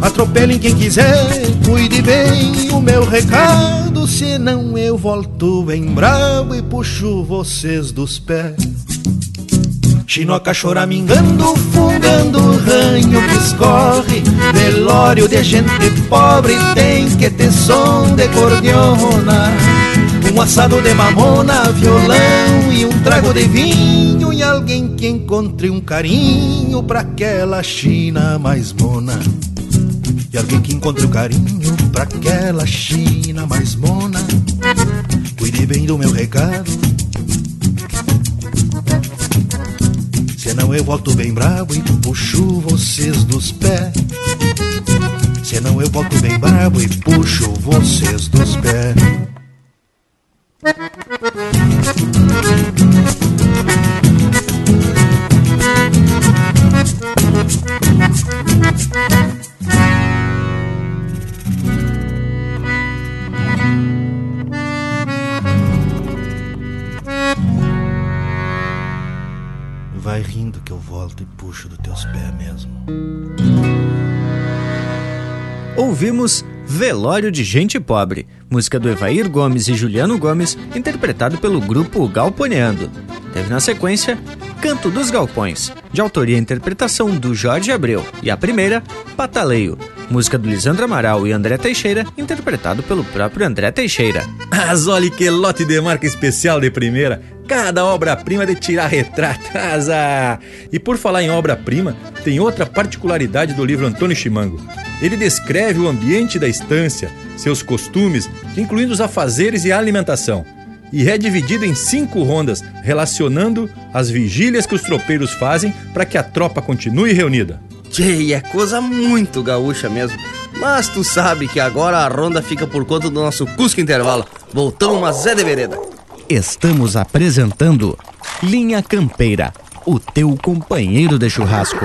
Atropelem quem quiser, cuide bem o meu recado. Senão eu volto bem bravo e puxo vocês dos pés. Chinoca choramingando, fungando o ranho que escorre Velório de gente pobre tem que ter som de cordiona Um assado de mamona, violão e um trago de vinho E alguém que encontre um carinho pra aquela China mais mona E alguém que encontre um carinho pra aquela China mais mona Cuide bem do meu recado Senão eu volto bem bravo e puxo vocês dos pés. Senão eu volto bem bravo e puxo vocês dos pés. Vai rindo que eu volto e puxo dos teus pés mesmo. Ouvimos Velório de Gente Pobre, música do Evair Gomes e Juliano Gomes, interpretado pelo grupo Galponeando. Teve na sequência Canto dos Galpões, de autoria e interpretação do Jorge Abreu, e a primeira, Pataleio, música do Lisandro Amaral e André Teixeira, interpretado pelo próprio André Teixeira. Mas olha que lote de marca especial de primeira. Cada obra-prima de tirar retrato. Azar. E por falar em obra-prima, tem outra particularidade do livro Antônio Chimango. Ele descreve o ambiente da estância, seus costumes, incluindo os afazeres e a alimentação. E é dividido em cinco rondas, relacionando as vigílias que os tropeiros fazem para que a tropa continue reunida. Tchê, é coisa muito gaúcha mesmo. Mas tu sabe que agora a ronda fica por conta do nosso Cusco Intervalo. Voltamos, mas é de vereda. Estamos apresentando Linha Campeira, o teu companheiro de churrasco.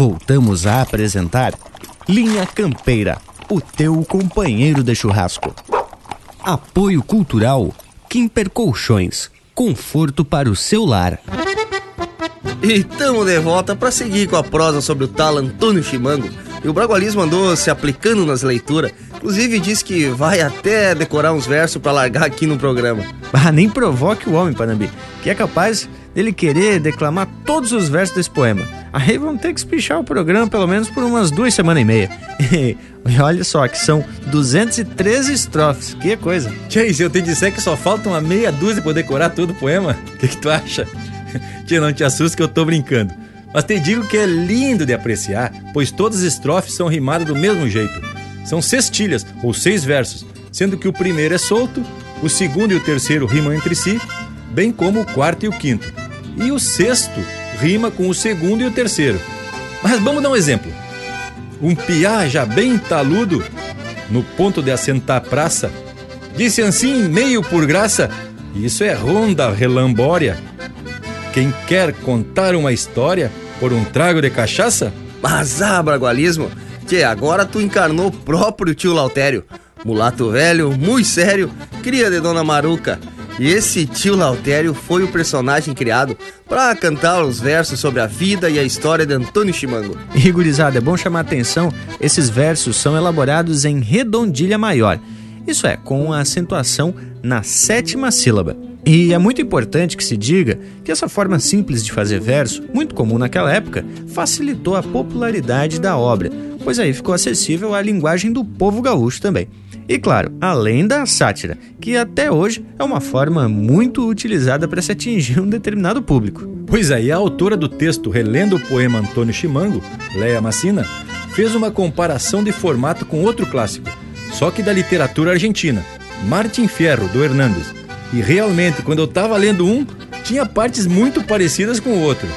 Voltamos a apresentar Linha Campeira, o teu companheiro de churrasco. Apoio Cultural Quimper Colchões, conforto para o seu lar. E tamo de volta para seguir com a prosa sobre o tal Antônio Chimango. E o Bragualismo andou se aplicando nas leituras. Inclusive disse que vai até decorar uns versos para largar aqui no programa. Ah, nem provoque o homem, Panambi, que é capaz dele querer declamar todos os versos desse poema. Aí vamos ter que espichar o programa pelo menos por umas duas semanas e meia. E olha só que são 213 estrofes, que coisa. Tchê, se eu te disser que só falta uma meia dúzia pra decorar todo o poema, o que, que tu acha? Tchê, não te assusta que eu tô brincando. Mas te digo que é lindo de apreciar, pois todas as estrofes são rimadas do mesmo jeito. São sextilhas, ou seis versos, sendo que o primeiro é solto, o segundo e o terceiro rimam entre si, bem como o quarto e o quinto. E o sexto rima com o segundo e o terceiro. Mas vamos dar um exemplo. Um piá já bem taludo, no ponto de assentar praça, disse assim, meio por graça, isso é ronda relambória. Quem quer contar uma história por um trago de cachaça? Mas ah, Bragualismo, que agora tu encarnou o próprio tio Lautério. Mulato velho, muito sério, cria de Dona Maruca. E esse tio Lautério foi o personagem criado para cantar os versos sobre a vida e a história de Antônio Chimango. E é bom chamar a atenção, esses versos são elaborados em redondilha maior. Isso é, com a acentuação na sétima sílaba. E é muito importante que se diga que essa forma simples de fazer verso, muito comum naquela época, facilitou a popularidade da obra, pois aí ficou acessível à linguagem do povo gaúcho também. E claro, além da sátira, que até hoje é uma forma muito utilizada para se atingir um determinado público. Pois aí, a autora do texto relendo o poema Antônio Chimango, Leia Massina, fez uma comparação de formato com outro clássico, só que da literatura argentina, Martin Fierro, do Hernandes. E realmente, quando eu estava lendo um, tinha partes muito parecidas com o outro.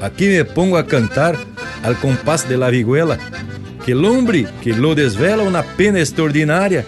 Aqui me pongo a cantar al compás de la vihuela, que el hombre que lo desvela una pena extraordinaria,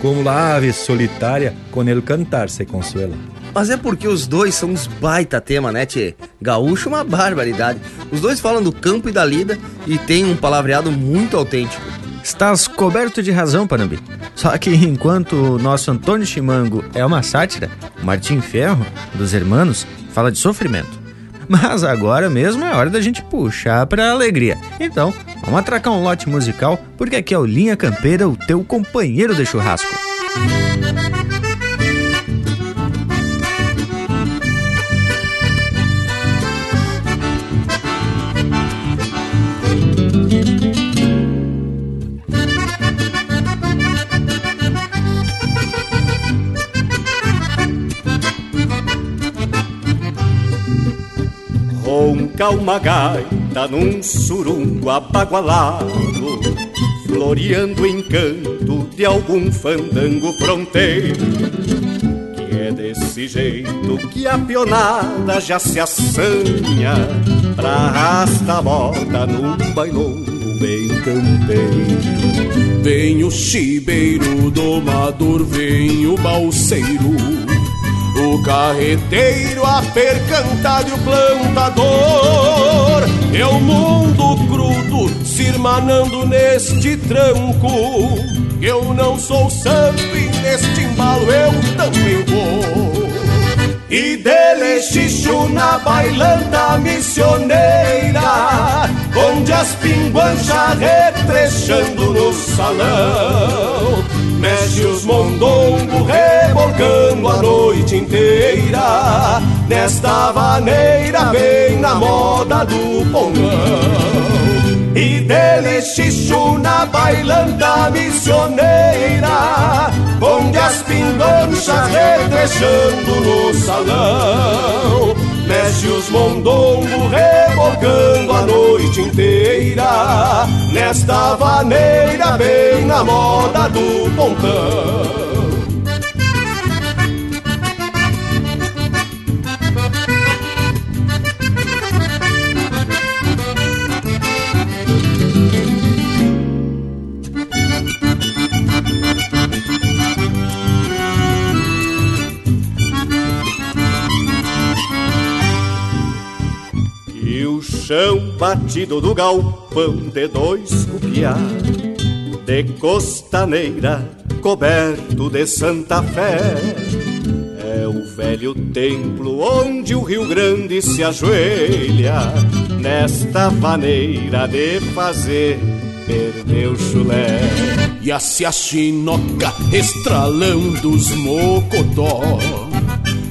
como la ave solitária con el cantar se consuela. Mas é porque os dois são uns baita tema, né, tchê? Gaúcho é uma barbaridade. Os dois falam do campo e da lida e tem um palavreado muito autêntico. Estás coberto de razão, Panambi. Só que enquanto o nosso Antônio Chimango é uma sátira, o Martim Ferro, dos Hermanos, fala de sofrimento. Mas agora mesmo é hora da gente puxar pra alegria. Então, vamos atracar um lote musical, porque aqui é o Linha Campeira, o teu companheiro de churrasco. Ronca uma gaita num surungo abagualado Floreando o encanto de algum fandango fronteiro Que é desse jeito que a pionada já se assanha Pra arrastar a moda num bailongo bem campeiro. Vem o chibeiro domador, vem o balseiro o carreteiro, a percantado e o plantador É o mundo crudo se irmanando neste tranco. Eu não sou santo e neste embalo eu também vou. E dele xixo na bailanta missioneira Onde as pinguanchas retrechando no salão Mexe os mondongos a noite inteira. Nesta vaneira bem na moda do pongão. E dele xixo na bailanta missioneira. Onde as pinganchas retrechando no salão Mexe os mondongos rebocando a noite inteira Nesta vaneira bem na moda do pontão chão batido do galpão de dois cupiá De costaneira coberto de Santa Fé. É o velho templo onde o Rio Grande se ajoelha Nesta maneira de fazer perder o chulé. E a se a chinoca estralando os mocotó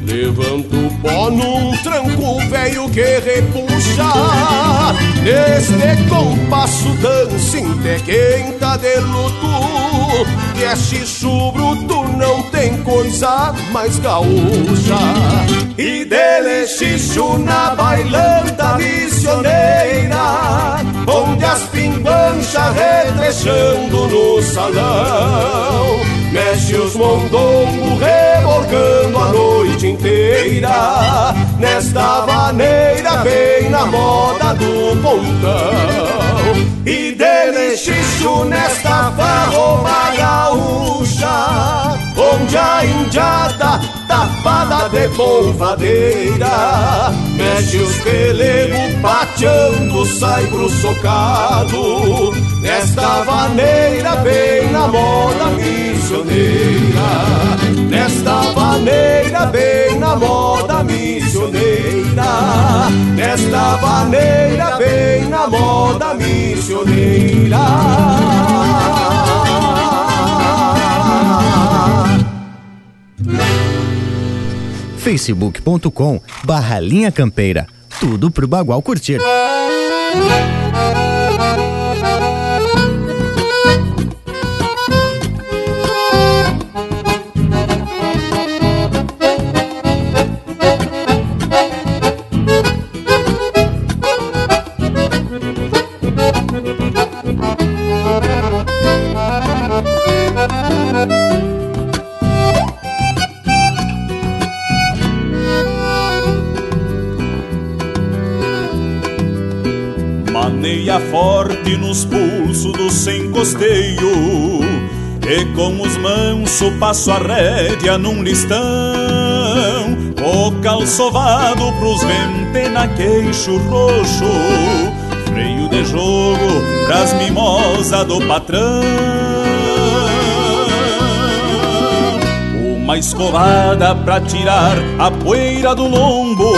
Levanta o pó num tranco velho que repuxa. Neste compasso de quem tá de luto. Que é xixo bruto, não tem coisa mais gaúcha. E dele xixo na bailanta missioneira Onde as pinganchas retrechando no salão Mexe os mondongos rebolcando a noite inteira. Nesta maneira bem na moda do pontão. E dele xixo nesta farroba gaúcha Onde a indiada tapada de polvadeira Mexe os pelegos pateando, sai pro socado Nesta vaneira bem na moda missioneira. Nesta vaneira bem na moda missioneira. Nesta vaneira bem na moda missioneira. Facebook.com barra linha campeira. Tudo pro Bagual curtir. Costeio E com os manso passo a rédea num listão Bocal sovado pros ventena queixo roxo Freio de jogo pras mimosas do patrão. Uma escovada pra tirar a poeira do lombo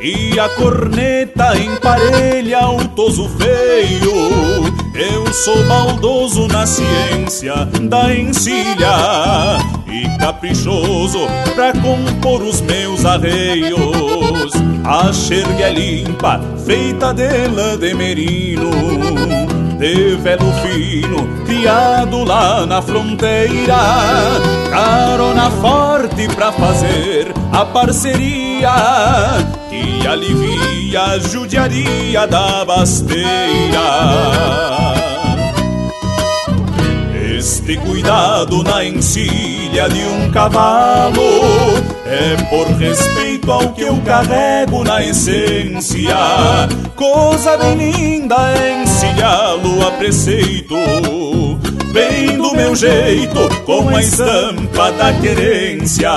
E a corneta emparelha o toso feio Eu sou baldoso na ciência da encilha E caprichoso pra compor os meus arreios A xerga é limpa, feita de lã de merino de velo fino, criado lá na fronteira. Carona forte pra fazer a parceria que alivia a judiaria da basteira. Este cuidado na encilha de um cavalo é por respeito ao que eu carrego na essência. Coisa bem linda encilhá-lo a preceito, bem do meu jeito, com a estampa da querência.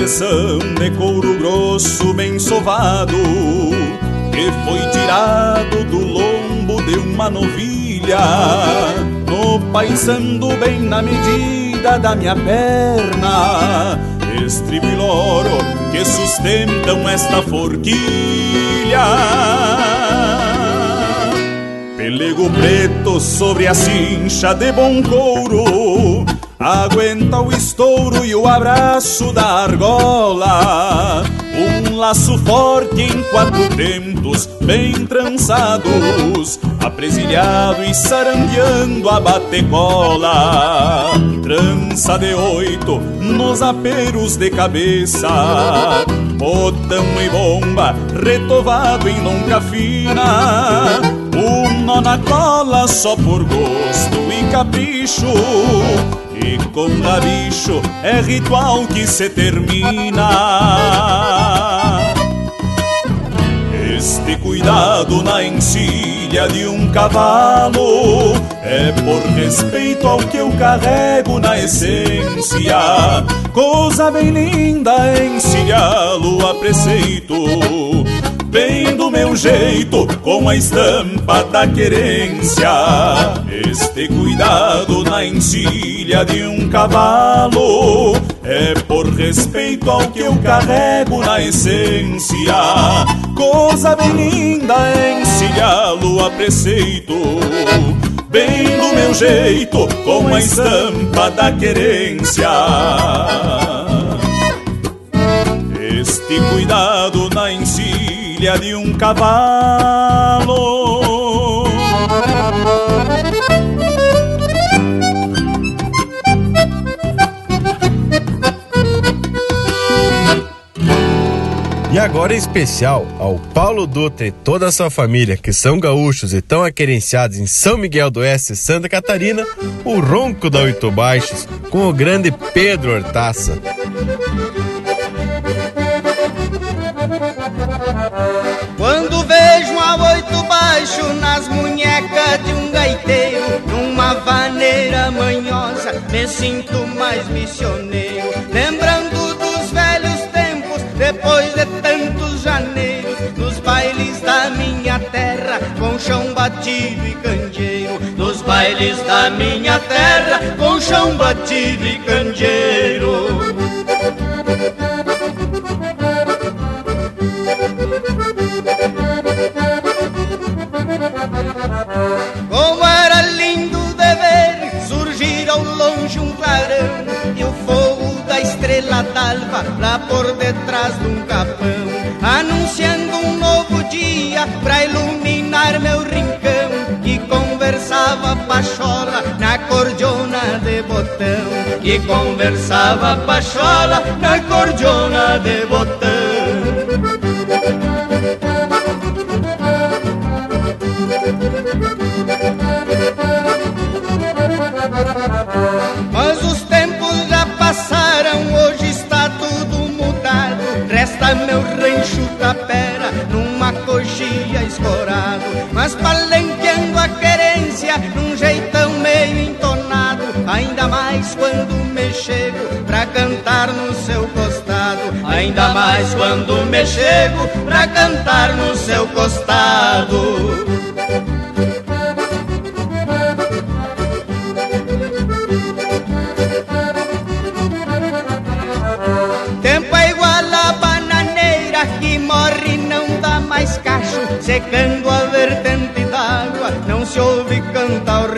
Travessão de couro grosso bem sovado que foi tirado do lombo de uma novilha, no paisando bem na medida da minha perna, estribo e loro que sustentam esta forquilha. Pelego preto sobre a cincha de bom couro Aguenta o estouro e o abraço da argola. Um laço forte em quatro tentos bem trançados Apresilhado e sarandeando a batecola. Trança de oito nos aperos de cabeça. Botão e bomba retovado em longa fina Um nó na cola só por gosto e capricho e com bicho é ritual que se termina. Este cuidado na encilha de um cavalo é por respeito ao que eu carrego na essência. Coisa bem linda encilhá-lo a preceito bem do meu jeito, com a estampa da querência. Este cuidado na encilha de um cavalo é por respeito ao que eu carrego na essência. Coisa bem linda encilhá-lo a preceito. Bem do meu jeito, com a estampa da querência. Este cuidado na encilha trilha de um cavalo. E agora em especial ao Paulo Dutra e toda a sua família, que são gaúchos e tão aquerenciados em São Miguel do Oeste, Santa Catarina, o ronco da Oito Baixos, com o grande Pedro Hortaça. De um gaiteiro, numa vaneira manhosa, me sinto mais missioneiro. Lembrando dos velhos tempos, depois de tantos janeiros, nos bailes da minha terra, com chão batido e candeeiro. Nos bailes da minha terra, com chão batido e candeeiro. Lá por detrás de um capão Anunciando um novo dia pra iluminar meu rincão E conversar conversava pachola na cordiona de botão. Que conversava pachola na cordiona de botão. Meu rancho tapera numa coxia escorado. Mas palenqueando a querência num jeitão meio entonado. Ainda mais quando me chego pra cantar no seu costado. Ainda mais quando me chego pra cantar no seu costado.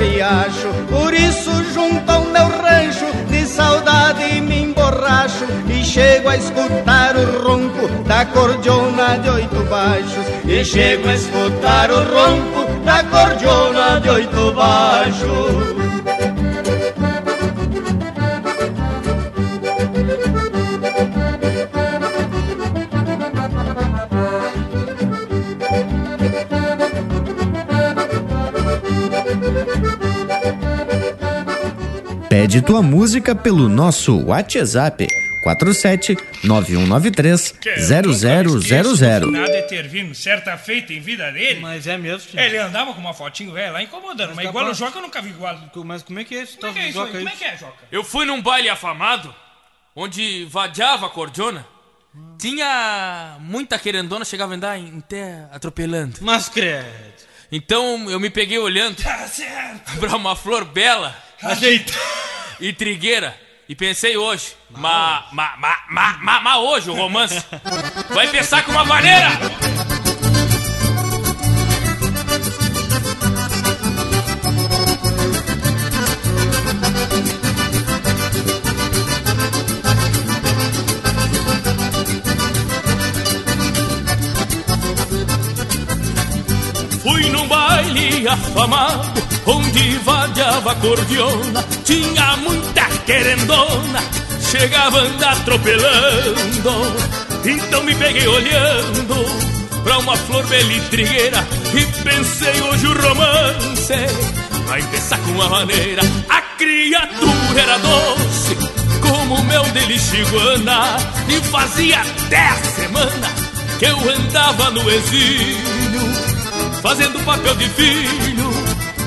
Riacho. Por isso junto ao meu rancho, de saudade me emborracho. E chego a escutar o ronco da cordiona de oito baixos. E chego a escutar o ronco da cordiona de oito baixos. Pede tua música pelo nosso WhatsApp 47 9193 0000. Nada é ter vindo certa feita em vida dele. Mas é mesmo, tio. Ele andava com uma fotinho velha lá incomodando, mas, igual o Joca eu nunca vi igual. Mas como é que é isso? Como é que é isso aí? Como é que é, Joca? Eu fui num baile afamado, onde vadiava a cordiona. Tinha muita querendona, chegava a andar em pé atropelando. Mas credo. Então eu me peguei olhando Tá certo. pra uma flor bela Ajeita. E trigueira. E pensei hoje, ma, ma, ma, ma, ma, ma hoje o romance vai pensar com uma maneira. Fui num baile afamado, onde vadiava cordiona, tinha muita querendona, chegava andar atropelando. Então me peguei olhando pra uma flor bela e pensei hoje o romance vai pensar com uma maneira. A criatura era doce, como mel de lixiguana, e fazia dez semanas que eu andava no exílio fazendo papel de filho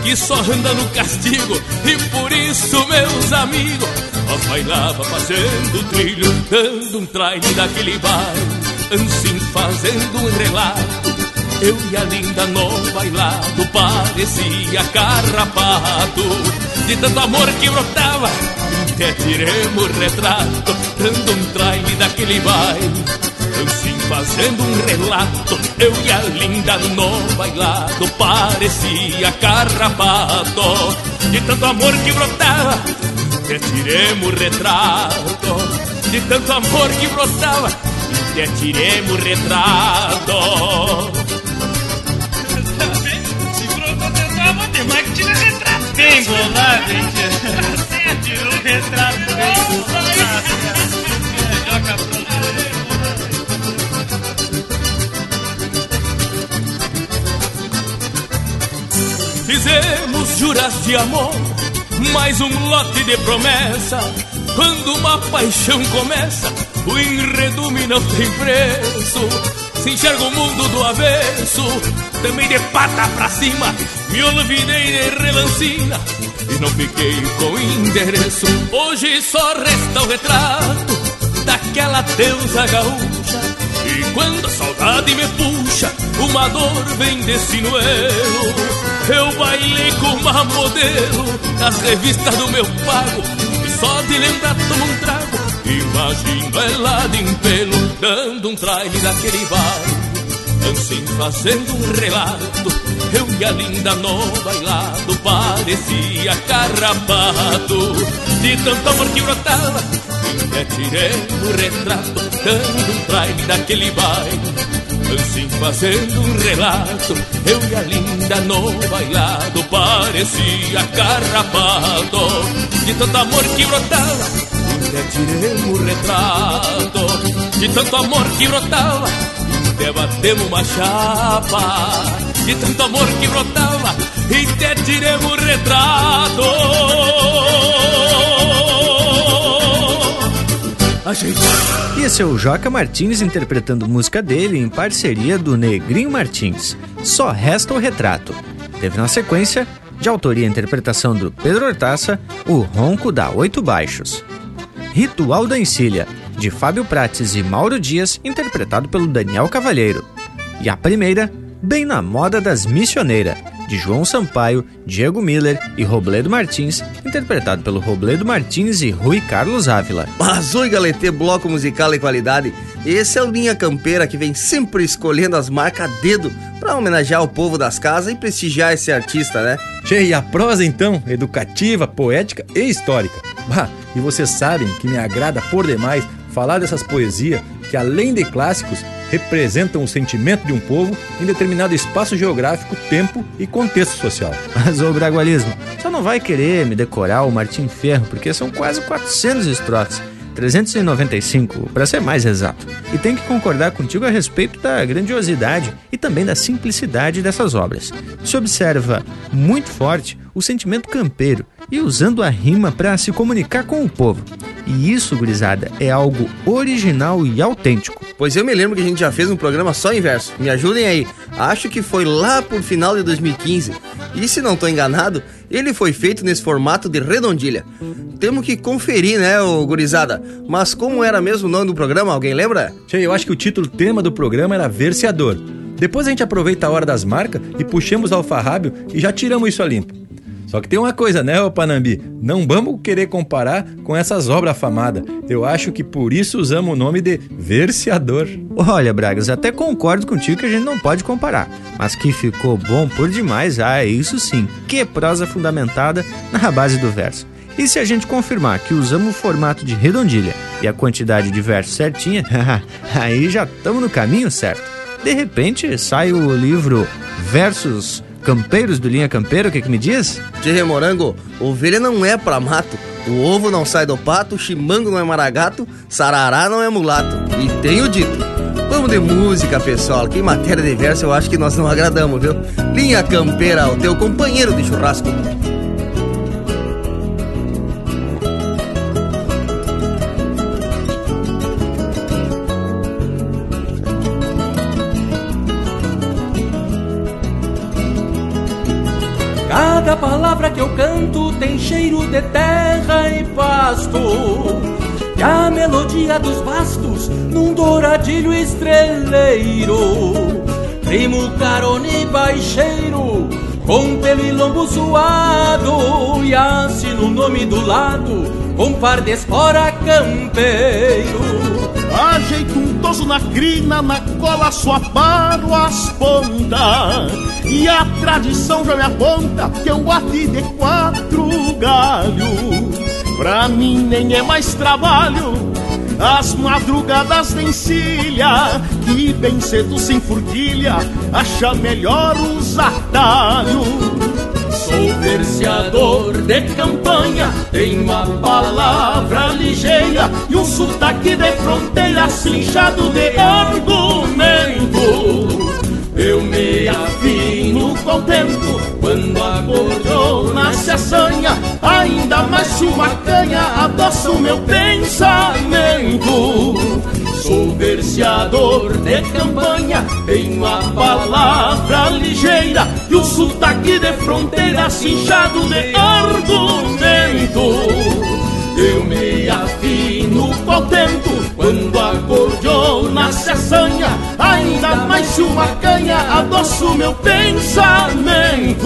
que só anda no castigo e por isso meus amigos nós bailava fazendo trilho dando um traile daquele baile assim fazendo um relato. Eu e a linda no bailado parecia carrapato de tanto amor que brotava até tiremos retrato dando um traile daquele baile assim fazendo um relato Eu e a linda no bailado parecia carrapato. De tanto amor que brotava, que tiremos retrato. De tanto amor que brotava, que tiremos retrato. Se brotou teu amor, tem mais que tirar retrato. Bem bolado, hein, Você tirou o retrato. Joga pra Fizemos juras de amor, mais um lote de promessa. Quando uma paixão começa, o enredume não tem preço. Se enxerga o mundo do avesso, também de pata pra cima. Me olvidei de relancina e não fiquei com endereço. Hoje só resta o retrato daquela deusa gaúcha. E quando a saudade me puxa, uma dor vem de sinuelo. Eu bailei com uma modelo nas revistas do meu pago. E só de lembrar tomo um trago. Imagino ela de pelo, dando um traile daquele baile. Assim fazendo um relato, eu e a linda no bailado parecia carrapato. De tanto amor que brotava, até tirei o retrato, dando um traile daquele baile. Assim fazendo um relato Eu e a linda no bailado Parecia carrapato. De tanto amor que brotava Até tiremos um retrato. De tanto amor que brotava Até batemos uma chapa. De tanto amor que brotava E até tiremos um retrato. E esse é o Joca Martins interpretando música dele em parceria do Negrinho Martins. Só resta o retrato. Teve na sequência, de autoria e interpretação do Pedro Hortaça, o Ronco da Oito Baixos. Ritual da Encilha, de Fábio Prates e Mauro Dias, interpretado pelo Daniel Cavalheiro. E a primeira, Bem na Moda das Missioneiras, de João Sampaio, Diego Miller e Robledo Martins, interpretado pelo Robledo Martins e Rui Carlos Ávila. Mas oi, Galetê, bloco musical e qualidade. Esse é o Linha Campeira que vem sempre escolhendo as marcas a dedo para homenagear o povo das casas e prestigiar esse artista, né? Che, e a prosa então, educativa, poética e histórica. Bah, e vocês sabem que me agrada por demais falar dessas poesias que, além de clássicos, representam o sentimento de um povo em determinado espaço geográfico, tempo e contexto social. Mas o Bragualismo, só não vai querer me decorar o Martim Ferro, porque são quase 400 estrofes. 395, para ser mais exato. E tem que concordar contigo a respeito da grandiosidade e também da simplicidade dessas obras. Se observa muito forte o sentimento campeiro e usando a rima para se comunicar com o povo. E isso, gurizada, é algo original e autêntico. Pois eu me lembro que a gente já fez um programa só em verso. Me ajudem aí. Acho que foi lá por final de 2015. E se não tô enganado, ele foi feito nesse formato de redondilha. Temos que conferir, né, ô gurizada? Mas como era mesmo o nome do programa, alguém lembra? Che, eu acho que o título tema do programa era Verseador. Depois a gente aproveita a hora das marcas e puxamos o alfarrábio e já tiramos isso a limpo. Só que tem uma coisa, né, ô Panambi? Não vamos querer comparar com essas obras afamadas. Eu acho que por isso usamos o nome de Verseador. Olha, Bragas, até concordo contigo que a gente não pode comparar. Mas que ficou bom por demais, ah, é isso sim. Que prosa fundamentada na base do verso. E se a gente confirmar que usamos o formato de redondilha e a quantidade de versos certinha, aí já estamos no caminho certo. De repente sai o livro Versos Campeiros do Linha Campeiro, o que, que me diz? Tchê Morango, ovelha não é pra mato. O ovo não sai do pato, chimango não é maragato, sarará não é mulato. E tenho dito. Vamos de música, pessoal, que em matéria de verso eu acho que nós não agradamos, viu? Linha Campeira, o teu companheiro de churrasco. Douradilho estreleiro. Primo carone baixeiro, com pelo e lombo zoado. E assino o nome do lado, com par de espora campeiro. Ajeito um toso na crina, na cola só paro as pontas E a tradição já me aponta que eu ati de quatro galhos Pra mim nem é mais trabalho as madrugadas de encilha Que bem cedo sem furquilha Acha melhor os atalhos Sou verseador de campanha, tenho uma palavra ligeira e um sotaque de fronteira cinchado de argumento. Eu me afino com o tempo quando a cordona se assanha, ainda mais uma canha adoça o meu pensamento. Sou verseador de campanha, tenho a palavra ligeira e o sotaque de fronteira cinchado de argumento. Eu me afino com quando a cordiona se assanha, ainda mais uma canha adoça o meu pensamento.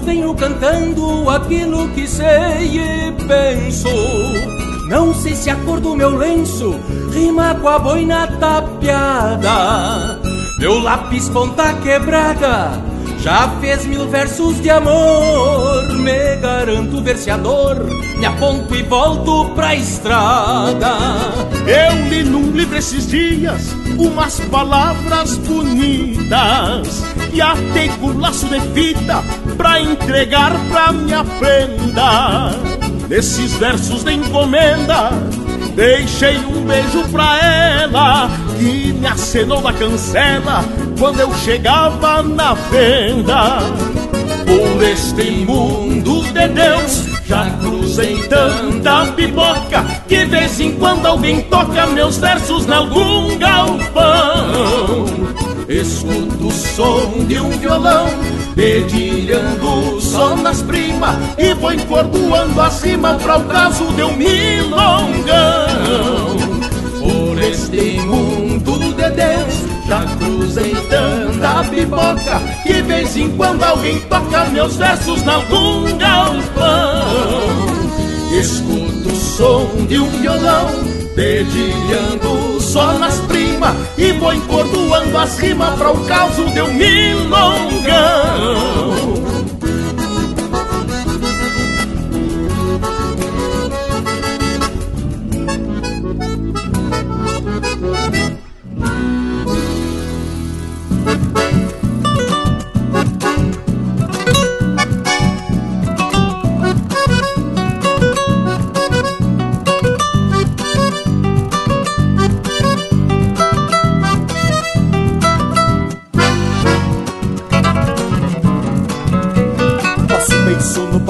Venho cantando aquilo que sei e penso. Não sei se a cor do meu lenço rima com a boina tapeada. Meu lápis ponta quebrada já fez mil versos de amor. Me garanto verseador, me aponto e volto pra estrada. Eu li num livro esses dias umas palavras bonitas e até com laço de fita pra entregar pra minha prenda. Nesses versos de encomenda, deixei um beijo pra ela que me acenou na cancela quando eu chegava na venda. Por este mundo de Deus, já cruzei tanta pipoca que de vez em quando alguém toca meus versos em algum galpão. Escuto o som de um violão dedilhando só nas primas e vou encordoando acima para o caso de um milongão. Por este mundo de Deus já cruzei tanta pipoca Que vez em quando alguém toca meus versos em algum galpão Escuto o som de um violão Dedilhando só nas primas E vou encordoando as rimas para o caso de um milongão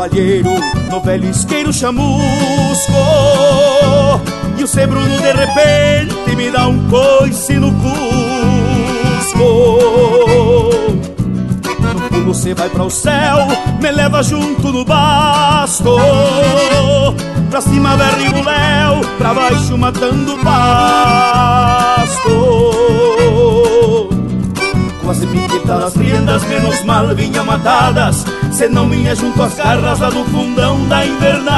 palheiro, no velho isqueiro chamusco. E o Sebruno de repente me dá um coice no cusco. No fundo você vai para o céu, me leva junto no basto. Pra cima berrigo léu, pra baixo matando pasto as piquetas riendas, menos mal vinha matadas, se não vinha junto às garras lá do fundão da invernada.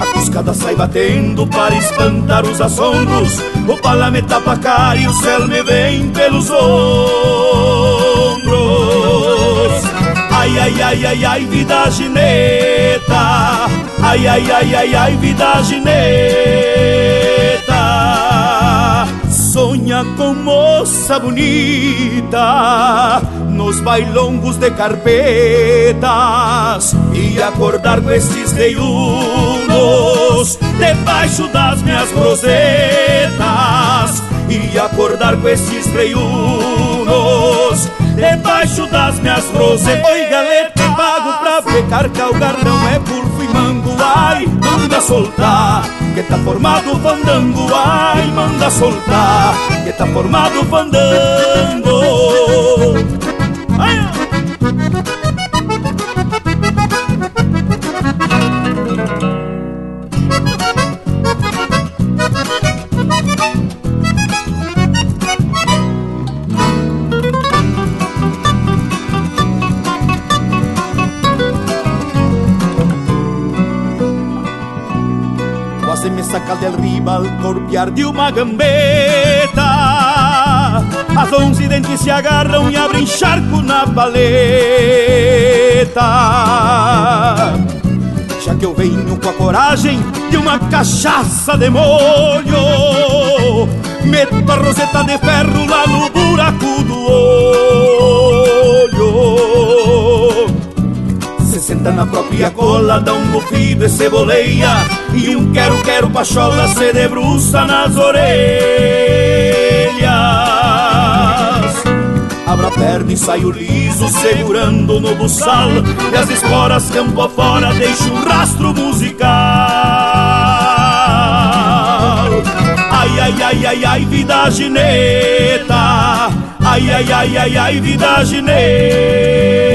A cuscada sai batendo para espantar os assombros, o pala me tapa a cara e o céu me vem pelos ombros. Ai, ai, ai, ai, ai, vida gineta, ai, ai, ai, ai, ai, vida gineta sonha com moça bonita nos bailongos de carpetas e acordar com esses reiunos debaixo das minhas rosetas e acordar com esses reiunos debaixo das minhas rosetas. Oi, galeta, pago pra pecar, calgar não é burfo e mango, ai, manda soltar, que tá formado fandango, ai, manda soltar, que tá formado fandango. Saca del rival corpiar de uma gambeta. As onze dentes se agarram e abrem charco na paleta. Já que eu venho com a coragem de uma cachaça de molho, meto a roseta de ferro lá no buraco do olho. Na própria cola, dá um bufido e ceboleia. E um quero-quero pachola se debruça nas orelhas. Abra a perna e saio liso, segurando no buçal. E as esporas campo afora deixo um rastro musical. Ai, ai, ai, ai, ai, vida gineta. Ai, ai, ai, ai, ai, vida gineta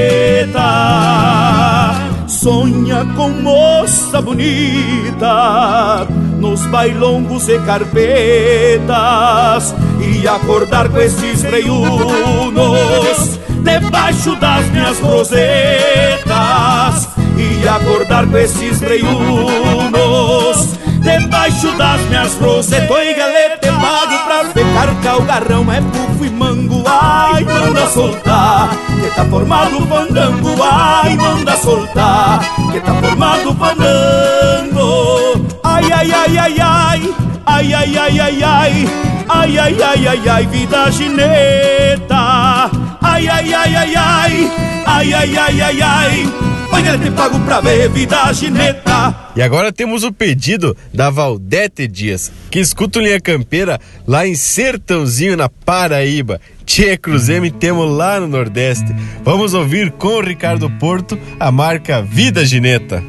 Sonha com moça bonita Nos bailongos e carpetas e acordar com esses reiunos debaixo das minhas rosetas e acordar com esses reiunos debaixo das minhas rosetas. Oi, galete, pago pra pecar o garrão é bufo e mango, ai, manda soltar, que tá formado fandango, ai, manda soltar, que tá formado fandango. Ai, ai, ai, ai, ai, ai, ai, ai, ai, ai, ai, ai, ai, ai, ai, vida gineta. Ai, ai, ai, ai, ai, ai, ai, ai, ai, ai. Olha, te pago pra ver vida gineta. E agora temos o pedido da Valdete Dias, que escuta o Linha Campeira lá em Sertãozinho, na Paraíba. Tchê Cruzeme temos lá no Nordeste. Vamos ouvir com o Ricardo Porto a marca Vida Gineta.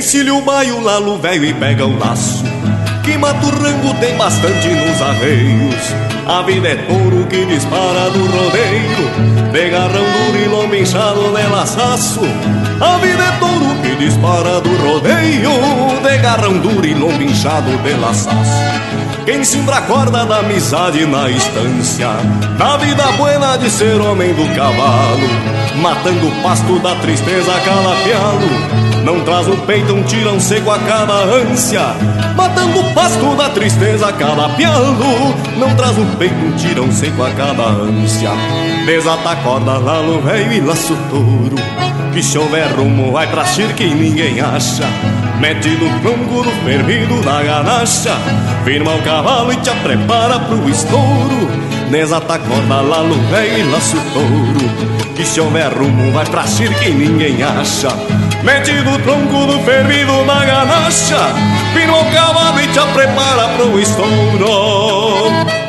Encilha o baio, lalo velho e pega o laço Que mata o rango tem bastante nos arreios. A vida é touro que dispara do rodeio De garrão duro e lombo inchado de laçaço A vida é touro que dispara do rodeio De garrão duro e lombo inchado de laçaço quem a corda da amizade na estância Da vida buena de ser homem do cavalo Matando o pasto da tristeza calapialo Não traz no peito um tirão seco a cada ânsia. Matando o pasto da tristeza calapialo Não traz no peito um tirão seco a cada ânsia. Desata a corda lá no velho e laço touro. Que se houver rumo vai pra que ninguém acha. Mete no tronco do fervido da ganacha. Firma o cavalo e te prepara pro estouro. Desata a corda lá no velho e laço touro. Que se houver rumo vai pra que ninguém acha Mete no tronco do fervido da ganacha Firma o cavalo e te prepara pro estouro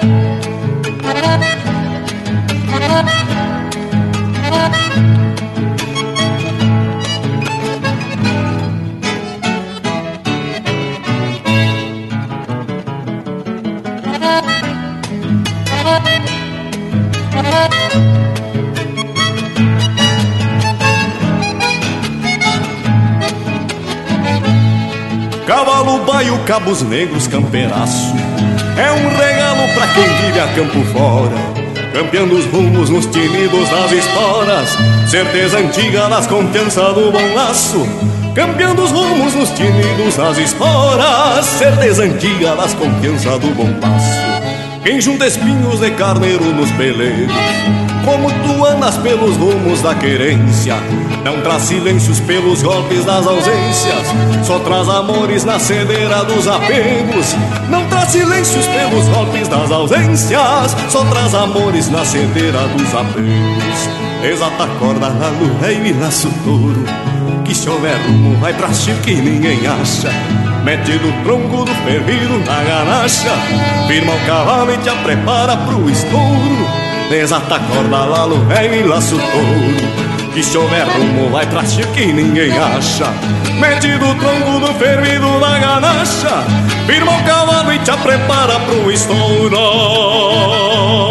baio, cabos negros, campeiraço. É um regalo pra quem vive a campo fora Campeando os rumos nos tinidos das esporas. Certeza antiga nas confiança do bom laço Campeando os rumos nos tinidos das esporas. Certeza antiga nas confiança do bom laço quem junta espinhos de carneiro nos peleiros Como tu andas pelos rumos da querência Não traz silêncios pelos golpes das ausências Só traz amores na cedeira dos apegos. Não traz silêncios pelos golpes das ausências Só traz amores na cedeira dos apegos. Exata corda no rei e laço touro Que se houver rumo vai pra que ninguém acha. Mete no tronco do fervido na ganacha. Firma o cavalo e te prepara pro estouro. Desata a corda lá no velho e laço touro. Que se houver rumo vai pra que ninguém acha. Mete no tronco do fervido na ganacha. Firma o cavalo e te prepara pro estouro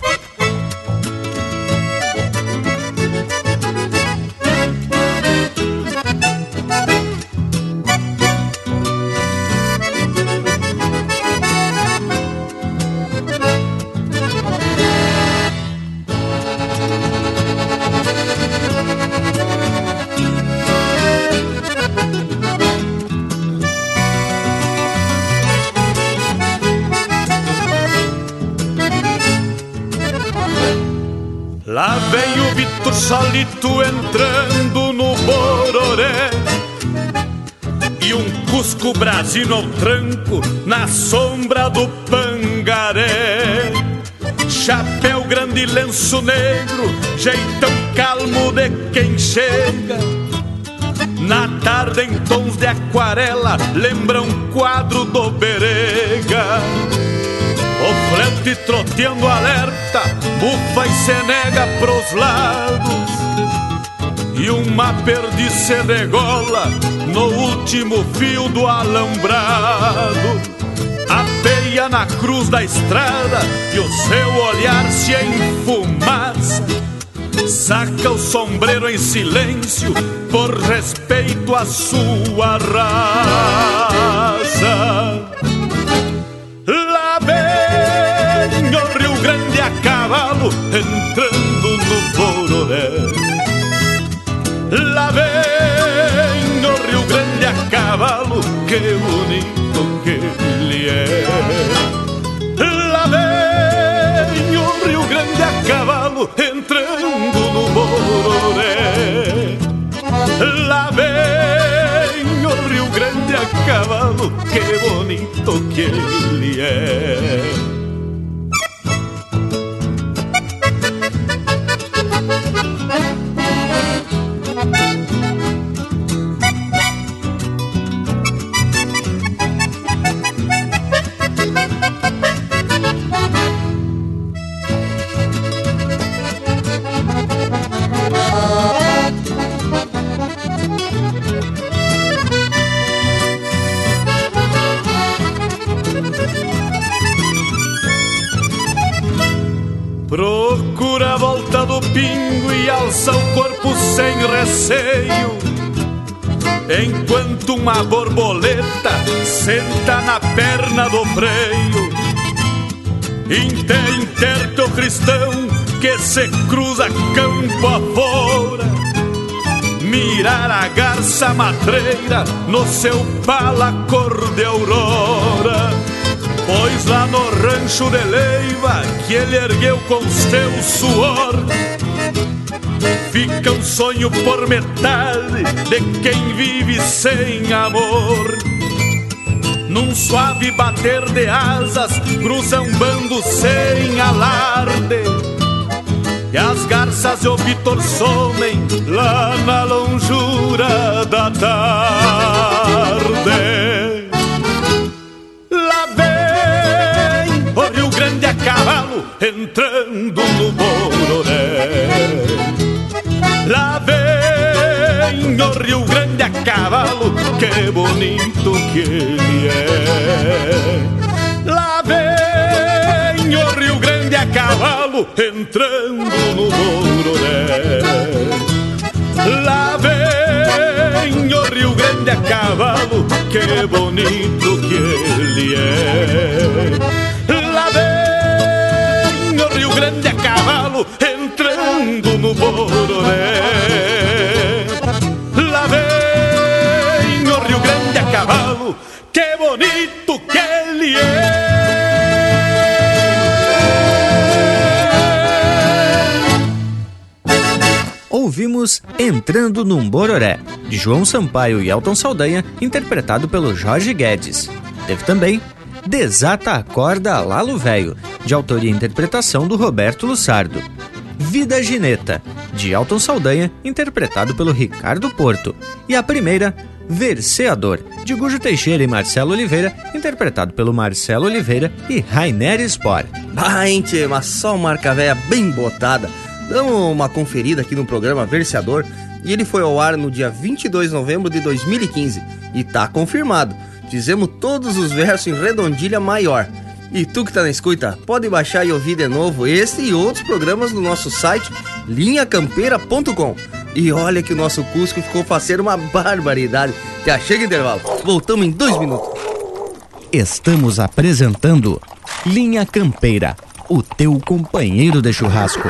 Solito entrando no Bororé. E um Cusco Brasino ao tranco na sombra do Pangaré. Chapéu grande, lenço negro, jeitão calmo de quem chega. Na tarde em tons de aquarela lembra um quadro do Berega. O frente troteando alerta, bufa e se nega pros lados E uma perdiz degola no último fio do alambrado Apeia na cruz da estrada e o seu olhar se enfumaça Saca o sombreiro em silêncio por respeito à sua raça. Lá vem o Rio Grande a cavalo entrando que bonito que ele é. Lá vem o Rio Grande a cavalo entrando no Bororé. Lá vem o Rio Grande a cavalo, que bonito que ele é. Uma borboleta senta na perna do freio. Inte interto cristão que se cruza campo afora. Mirar a garça matreira no seu pala cor de aurora. Pois lá no rancho de Leiva que ele ergueu com seu suor Fica um sonho por metade de quem vive sem amor. Num suave bater de asas cruza um bando sem alarde. E as garças e o Vitor somem lá na longura da tarde cavalo, que bonito que ele é. Lá vem o Rio Grande a cavalo entrando no Bororé. Lá vem o Rio Grande a cavalo, que bonito que ele é. Lá vem o Rio Grande a cavalo, entrando no Bororé. Ouvimos Entrando num Bororé, de João Sampaio e Elton Saldanha, interpretado pelo Jorge Guedes. Teve também Desata a Corda Lalo Velho, de autoria e interpretação do Roberto Lussardo. Vida Gineta, de Elton Saldanha, interpretado pelo Ricardo Porto. E a primeira, Verseador, de Gujo Teixeira e Marcelo Oliveira, interpretado pelo Marcelo Oliveira e Rainer Spor. Ah, tchê, mas só marca velha bem botada. Damos uma conferida aqui no programa Verseador e ele foi ao ar no dia 22 de novembro de 2015 e tá confirmado. Fizemos todos os versos em redondilha maior. E tu que tá na escuta, pode baixar e ouvir de novo este e outros programas no nosso site linhacampeira.com. E olha que o nosso Cusco ficou faceiro uma barbaridade. Já chega intervalo. Voltamos em dois minutos. Estamos apresentando Linha Campeira, o teu companheiro de churrasco.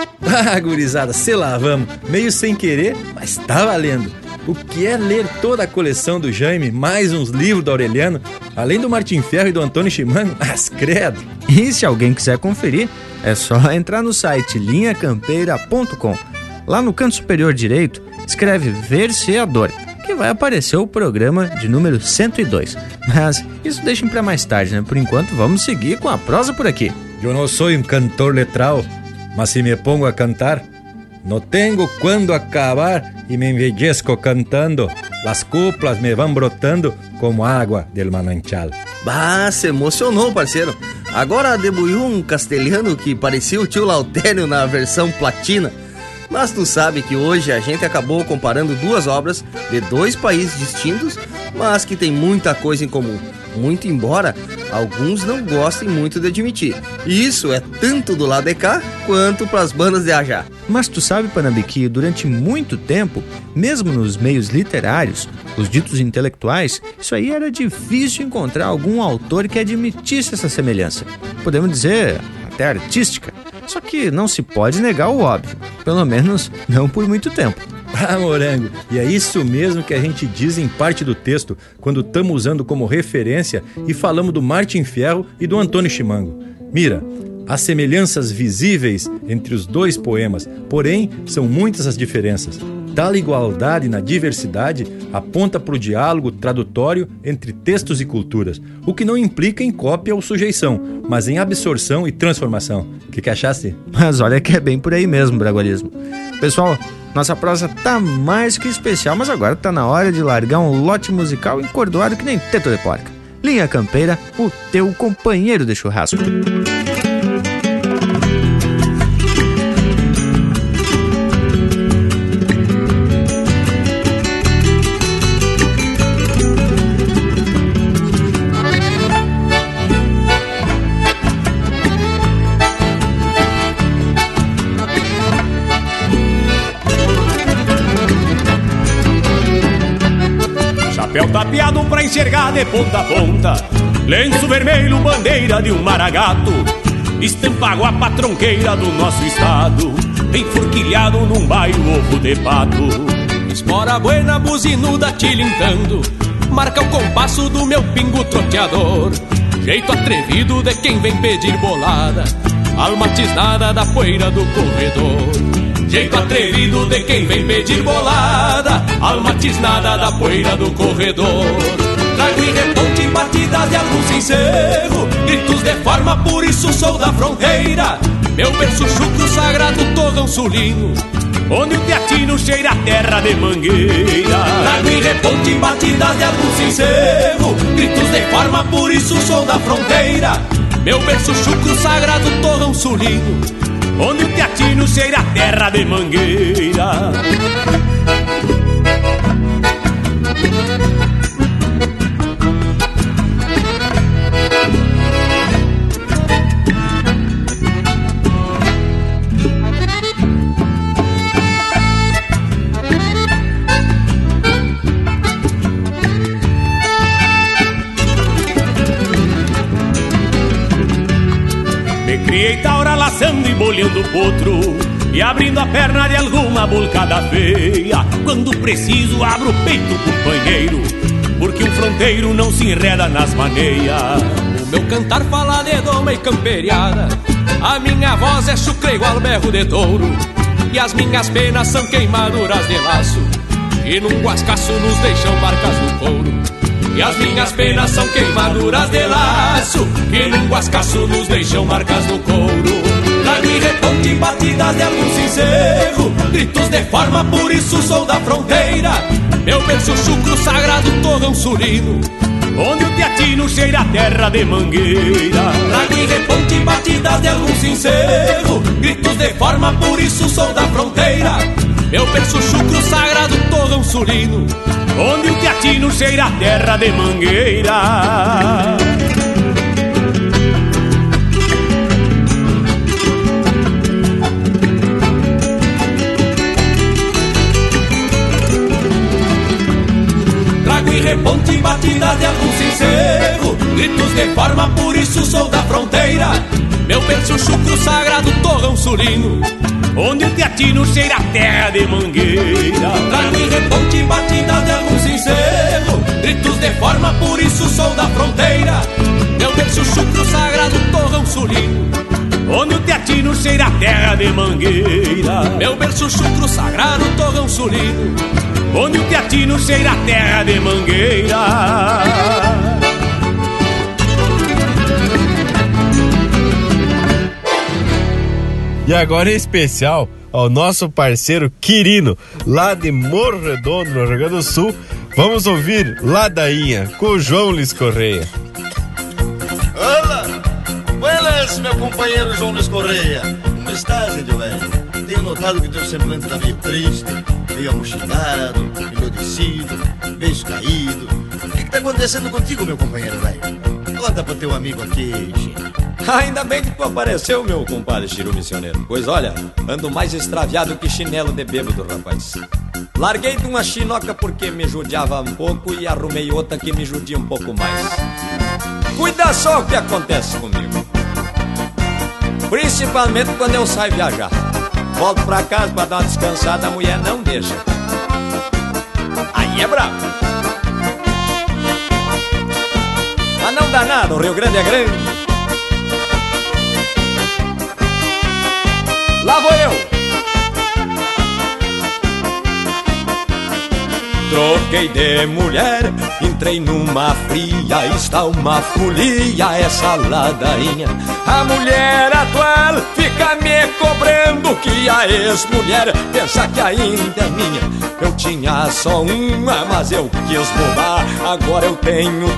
Ah, gurizada, se lá vamos. Meio sem querer, mas tá valendo. o que é ler toda a coleção do Jaime, mais uns livros do Aureliano, além do Martin Ferro e do Antônio Chimango? As credo! E se alguém quiser conferir, é só entrar no site linhacampeira.com. Lá no canto superior direito, escreve Verseador, que vai aparecer o programa de número 102. Mas isso deixem para mais tarde, né? Por enquanto, vamos seguir com a prosa por aqui. Eu não sou um cantor letral, mas se me pongo a cantar, não tenho quando acabar e me envelhezco cantando. As coplas me vão brotando como água del manantial. Bah, se emocionou, parceiro. Agora debuiu um castelhano que parecia o tio Lautério na versão platina. Mas tu sabe que hoje a gente acabou comparando duas obras de dois países distintos, mas que tem muita coisa em comum. Muito embora alguns não gostem muito de admitir. E isso é tanto do lado de cá quanto para as bandas de Ajá. Mas tu sabe, Panambi, durante muito tempo, mesmo nos meios literários, os ditos intelectuais, isso aí era difícil encontrar algum autor que admitisse essa semelhança. Podemos dizer até artística. Só que não se pode negar o óbvio, pelo menos não por muito tempo. Ah, morango, e é isso mesmo que a gente diz em parte do texto quando estamos usando como referência e falamos do Martin Fierro e do Antônio Chimango. Mira, há semelhanças visíveis entre os dois poemas, porém são muitas as diferenças. Tal igualdade na diversidade aponta para o diálogo tradutório entre textos e culturas, o que não implica em cópia ou sujeição, mas em absorção e transformação. O que, que achaste? Mas olha que é bem por aí mesmo, Bragualismo. Pessoal, nossa prosa tá mais que especial, mas agora tá na hora de largar um lote musical encordoado que nem teto de porca. Linha Campeira, o teu companheiro de churrasco. Pra enxergar de ponta a ponta. Lenço vermelho, bandeira de um maragato. Estampa guapa tronqueira do nosso estado. Enforquilhado num bairro ovo de pato. Espora buena, buzinuda tilintando. Marca o compasso do meu pingo troteador. Jeito atrevido de quem vem pedir bolada. Alma tisnada da poeira do corredor Jeito atrevido de quem vem pedir bolada. Alma tisnada da poeira do corredor. Trago em reponte batidas de algum sincero Gritos de forma, por isso sou da fronteira. Meu berço chucro sagrado torrão sulino. Onde o teatino cheira a terra de mangueira. Trago em reponte batidas de algum sincero Gritos de forma, por isso sou da fronteira. Meu berço chucro sagrado torrão sulino Onde o teatino cheira a terra de mangueira. Me criei taura laçando e bolhando potro E abrindo a perna de alguma bulcada feia. Quando preciso abro o peito, companheiro Porque um fronteiro não se enreda nas maneias. O meu cantar fala de doma e camperiada. A minha voz é chucre igual berro de touro. E as minhas penas são queimaduras de laço. E num guascaço nos deixam marcas no couro. E as minhas penas são queimaduras de laço. Que num guascaço nos deixam marcas no couro Trago e reponte batidas de algum sincero Gritos de forma, por isso sou da fronteira. Meu berço chucro sagrado torrão sulino Onde o teatino cheira a terra de mangueira. Trago e reponte batidas de algum sincero Gritos de forma, por isso sou da fronteira. Meu berço chucro sagrado torrão sulino Onde o teatino cheira a terra de mangueira reponte batida de algum sincero. Gritos de forma, por isso sou da fronteira. Meu berço chucro sagrado, torrão sulino Onde o teatino cheira a terra de mangueira. Trago reponte batida de algum sincero. Gritos de forma, por isso sou da fronteira. Meu berço chucro sagrado, torrão sulino Onde o teatino cheira a terra de mangueira. Meu berço chucro sagrado, torrão sulino. Onde o teatino cheira a terra de mangueira. E agora em especial ao nosso parceiro Quirino, lá de Morro Redondo, no Rio Grande do Sul. Vamos ouvir Ladainha com o João Luiz Correia. Buenas, meu companheiro João Luiz Correia. Como estás, índio velho? Tenho notado que teu semblante tá meio triste, meio amochilado, enlouquecido, beijo caído. O que, que tá acontecendo contigo, meu companheiro velho? Conta pro teu amigo aqui, Chino. Ainda bem que tu apareceu, meu compadre Chiru Missioneiro. Pois olha, ando mais extraviado que chinelo de bêbado, rapaz. Larguei de uma chinoca porque me judiava um pouco e arrumei outra que me judia um pouco mais. Cuida só o que acontece comigo. Principalmente quando eu saio viajar. Volto pra casa pra dar uma descansada, a mulher não deixa. Aí é brabo. Mas não dá nada, o Rio Grande é grande. Lá vou eu. Troquei de mulher, entrei numa fria, está uma folia essa ladainha. A mulher atual fica me cobrando que a ex-mulher pensa que ainda é minha. Eu tinha só uma, mas eu quis mudar, agora eu tenho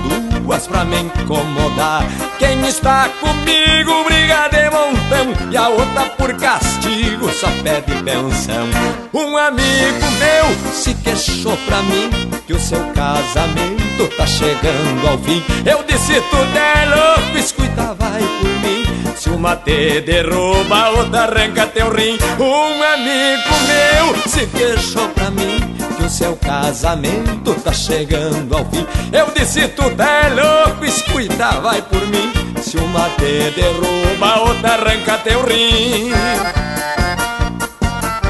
duas pra me incomodar. Quem está comigo briga de montão e a outra por castigo só pede pensão. Um amigo meu se queixou pra mim que o seu casamento tá chegando ao fim. Eu disse tudo é louco, escuta, vai por mim. Se uma te derruba, outra arranca teu rim. Um amigo meu se queixou pra mim que o seu casamento tá chegando ao fim. Eu disse tudo é louco, escuta, vai por mim. Se uma te derruba, outra arranca teu rim.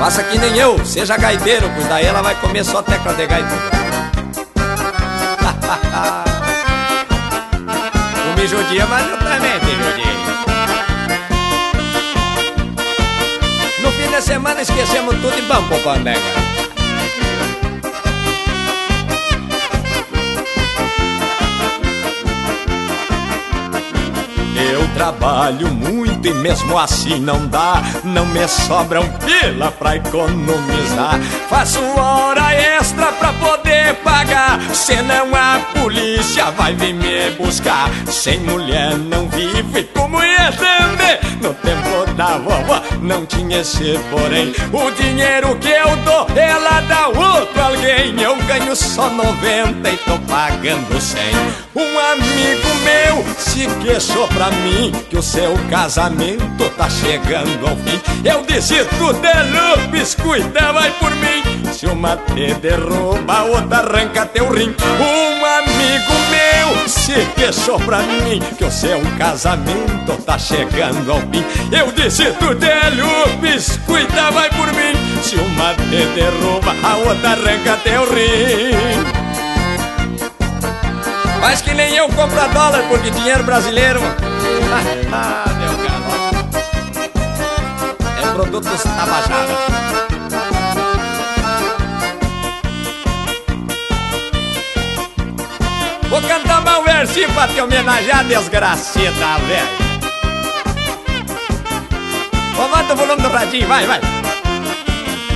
Faça que nem eu, seja gaiteiro, pois daí ela vai comer só tecla de gaita. tu me judia, mas eu também te judia. No fim de semana esquecemos tudo e vamos pro Pandega. Trabalho muito e mesmo assim não dá. Não me sobra um pila pra economizar. Faço hora extra pra poder pagar. Senão a polícia vai vir me buscar. Sem mulher não vive como ia entender. No tempo da vovó não tinha esse porém. O dinheiro que eu dou, ela dá outro alguém. Eu ganho só 90 e tô pagando 100. Um amigo meu se queixou pra mim que o seu casamento tá chegando ao fim. Eu disse tudo é lupes, cuida, vai por mim. Se uma te derruba, a outra arranca teu rim. Um amigo meu se queixou pra mim que o seu casamento tá chegando ao fim. Eu tudo é lupes, cuida, vai por mim. Se uma te derruba, a outra arranca teu rim. Faz que nem eu compro dólar, porque dinheiro brasileiro. ah, meu garoto. É produto tabajara. Vou cantar um versinho pra te homenagear, desgracida, velho. Aumenta o volume do radinho, vai, vai.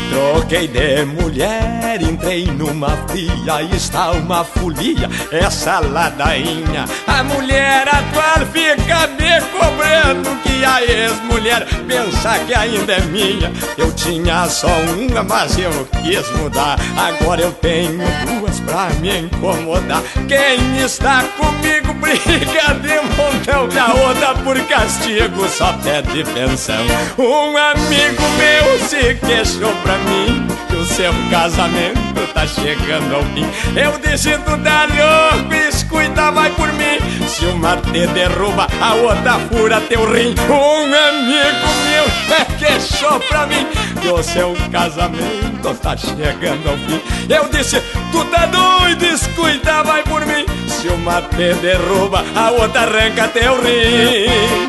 Troquei de mulher, entrei numa fria, está uma folia, essa ladainha. A mulher atual fica me cobrando que a ex-mulher pensa que ainda é minha. Eu tinha só uma, mas eu quis mudar. Agora eu tenho duas pra me incomodar. Quem está comigo briga de montão, a outra por castigo só pede pensão. Um amigo meu se queixou pra mim seu casamento tá chegando ao fim. Eu disse tu tá louco, escuta, vai por mim. Se uma te derruba, a outra fura teu rim. Um amigo meu é queixou pra mim que o seu casamento tá chegando ao fim. Eu disse, tu tá doido, escuta, vai por mim. Se uma te derruba, a outra arranca o rim.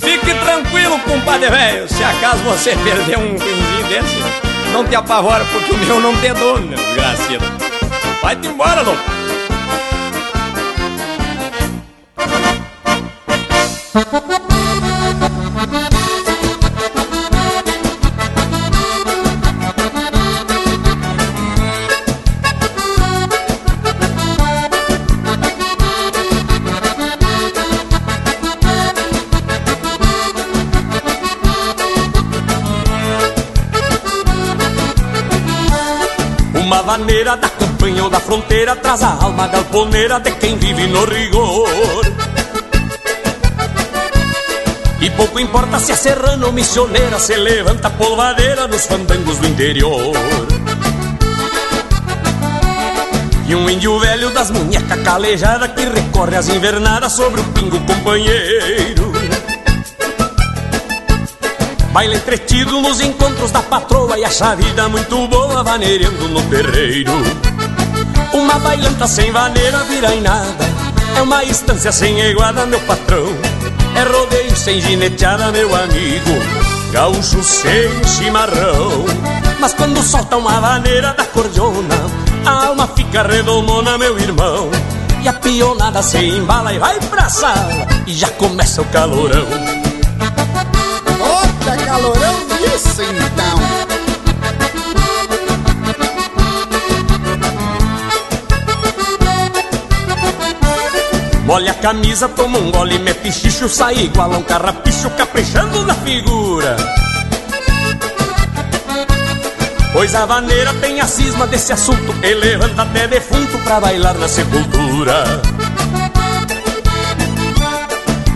Fique tranquilo, compadre velho. Se acaso você perder um pinzinho desse, não te apavora, porque o meu não tem dono, meu desgraciado. Vai-te embora, louco. Uma vaneira da campanha ou da fronteira traz a alma galponeira de quem vive no rigor. E pouco importa se é serrano ou missioneira, se levanta a polvadeira nos fandangos do interior. E um índio velho das munhecas calejadas que recorre às invernadas sobre o pingo companheiro. Baila entretido nos encontros da patroa e acha a vida muito boa vaneirando no terreiro. Uma bailanta sem vaneira vira em nada, é uma estância sem iguada, meu patrão. É rodeio sem gineteada, meu amigo, gaúcho sem chimarrão. Mas quando solta uma vaneira da cordiona, a alma fica redomona, meu irmão. E a pionada se embala e vai pra sala, e já começa o calorão. Molha a camisa, toma um gole, mete xixo, sai igual um carrapicho, caprichando na figura. Pois a vaneira tem a cisma desse assunto, e levanta até defunto pra bailar na sepultura.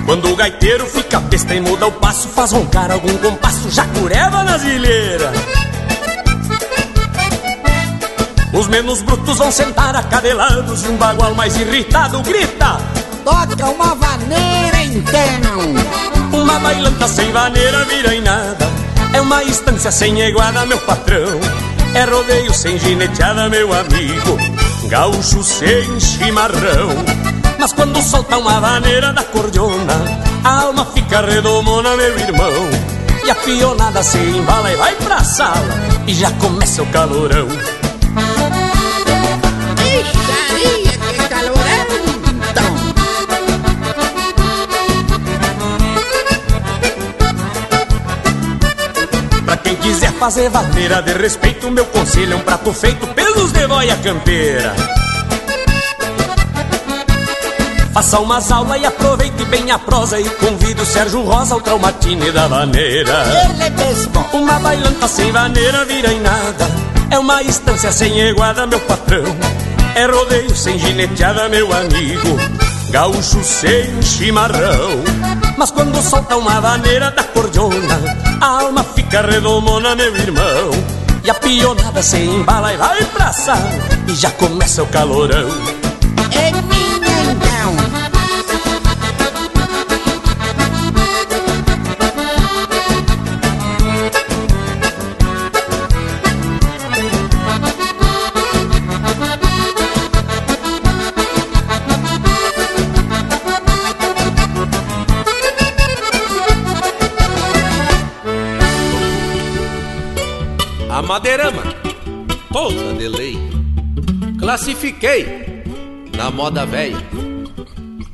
Quando o gaiteiro fica besta e muda o passo, faz roncar algum compasso, já cureva nas ilheiras. Os menos brutos vão sentar acadelados e um bagual mais irritado grita: Toca uma vaneira então. Uma bailanta sem vaneira vira em nada. É uma estância sem iguada, meu patrão. É rodeio sem gineteada, meu amigo. Gaúcho sem chimarrão. Mas quando solta uma vaneira da cordiona, a alma fica redomona, meu irmão. E a pionada se embala e vai pra sala, e já começa o calorão. Fazer vaneira de respeito, meu conselho é um prato feito pelos de boia campeira. Faça umas aulas e aproveite bem a prosa E convide o Sérgio Rosa ao traumatine da vaneira Ele mesmo. Uma bailanta sem vaneira vira em nada. É uma estância sem iguada, meu patrão. É rodeio sem gineteada, meu amigo. Gaúcho sem chimarrão Mas quando solta uma vaneira da cordiona A alma fica redomona, meu irmão. E a pionada se embala e vai pra sala E já começa o calorão madeirama, toda de lei. Classifiquei na moda velha.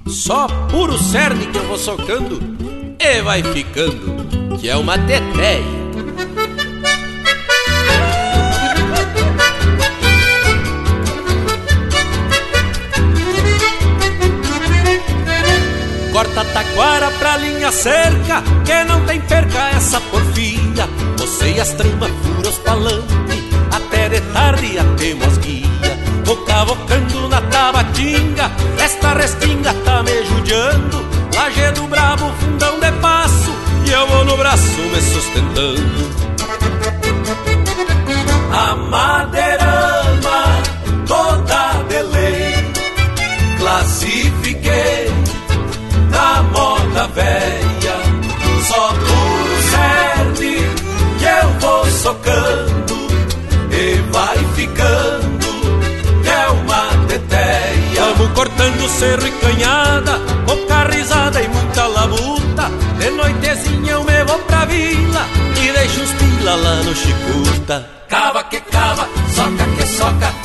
Só puro cerne que eu vou socando e vai ficando, que é uma teteia. Corta taquara pra linha cerca, que não tem perca essa porfia. Você as tramas fura os palanque, até de tarde até mosguia. Vou cavocando na tabatinga, esta restinga tá me judiando. Lajedo brabo, fundão de passo, e eu vou no braço me sustentando. A madeirama toda de lei, classifiquei na moda velha, socando e vai ficando. É uma teteia. Vamos cortando cerro e canhada, pouca risada e muita labuta. De noitezinha eu me vou pra vila e deixo os pila lá no Chicuta. Cava que cava, soca que soca.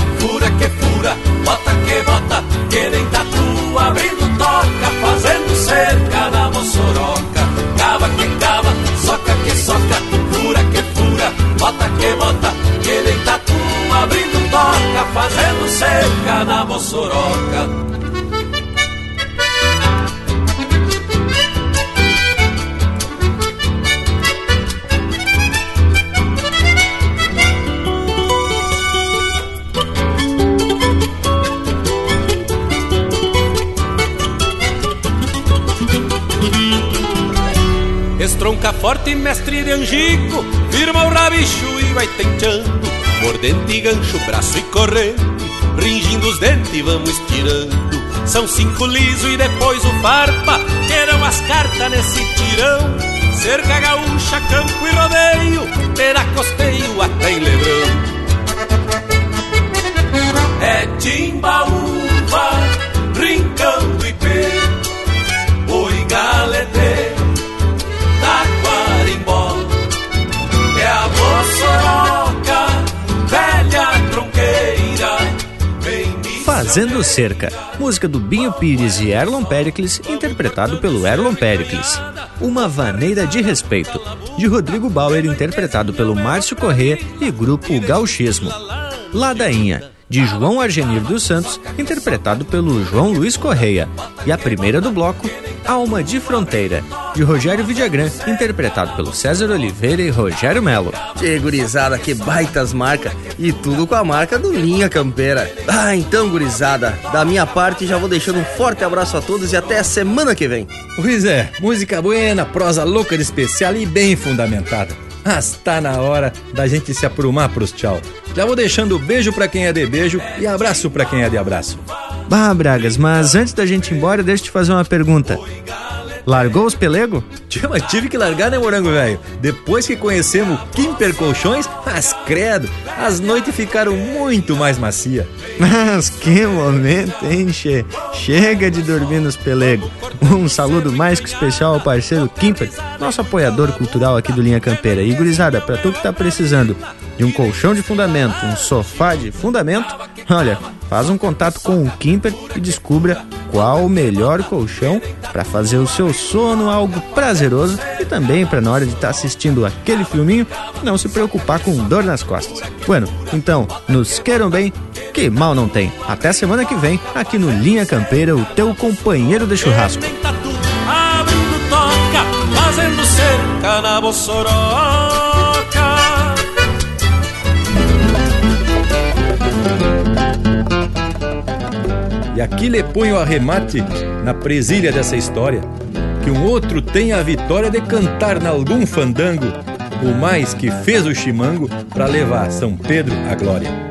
Cerca na moçoroca. Estronca forte, mestre de angico, firma o rabicho e vai tentando. Mordente e gancho, braço e corrente, ringindo os dentes vamos estirando. São cinco liso e depois o farpa, terão as cartas nesse tirão. Cerca gaúcha, campo e rodeio, terá costeio até em Lebrão. É timbaúva, Fazendo Cerca, música do Binho Pires e Erlon Pericles, interpretado pelo Erlon Pericles. Uma Vaneira de Respeito, de Rodrigo Bauer, interpretado pelo Márcio Corrêa e grupo Gauchismo. Ladainha, de João Argenir dos Santos, interpretado pelo João Luiz Correia. E a primeira do bloco, Alma de Fronteira, de Rogério Vidagrã, interpretado pelo César Oliveira e Rogério Melo. Tchê, gurizada, que baitas marca E tudo com a marca do Linha Campeira. Ah, então, gurizada, da minha parte já vou deixando um forte abraço a todos e até a semana que vem. Pois é, música buena, prosa louca de especial e bem fundamentada. Mas tá na hora da gente se aprumar pros tchau. Já vou deixando beijo pra quem é de beijo e abraço pra quem é de abraço. Bah, Bragas, mas antes da gente ir embora, deixa eu te fazer uma pergunta. Largou os pelego? Tio, mas tive que largar, né, morango velho? Depois que conhecemos Kimper Colchões, mas credo, as noites ficaram muito mais macia. Mas que momento, hein, che? Chega de dormir nos pelego. Um saludo mais que especial ao parceiro Kimper, nosso apoiador cultural aqui do Linha Campeira. E gurizada, pra tu que tá precisando de um colchão de fundamento, um sofá de fundamento, olha, faz um contato com o Kimper e descubra qual o melhor colchão para fazer o seu sono algo prazeroso e também para na hora de estar tá assistindo aquele filminho não se preocupar com dor nas costas. Bueno, então, nos queiram bem, que mal não tem. Até semana que vem, aqui no Linha Campeira, o teu companheiro de churrasco. fazendo cerca na moçoroca. E aqui lhe ponho o arremate na presilha dessa história, que um outro tenha a vitória de cantar nalgum fandango, o mais que fez o chimango para levar São Pedro à glória.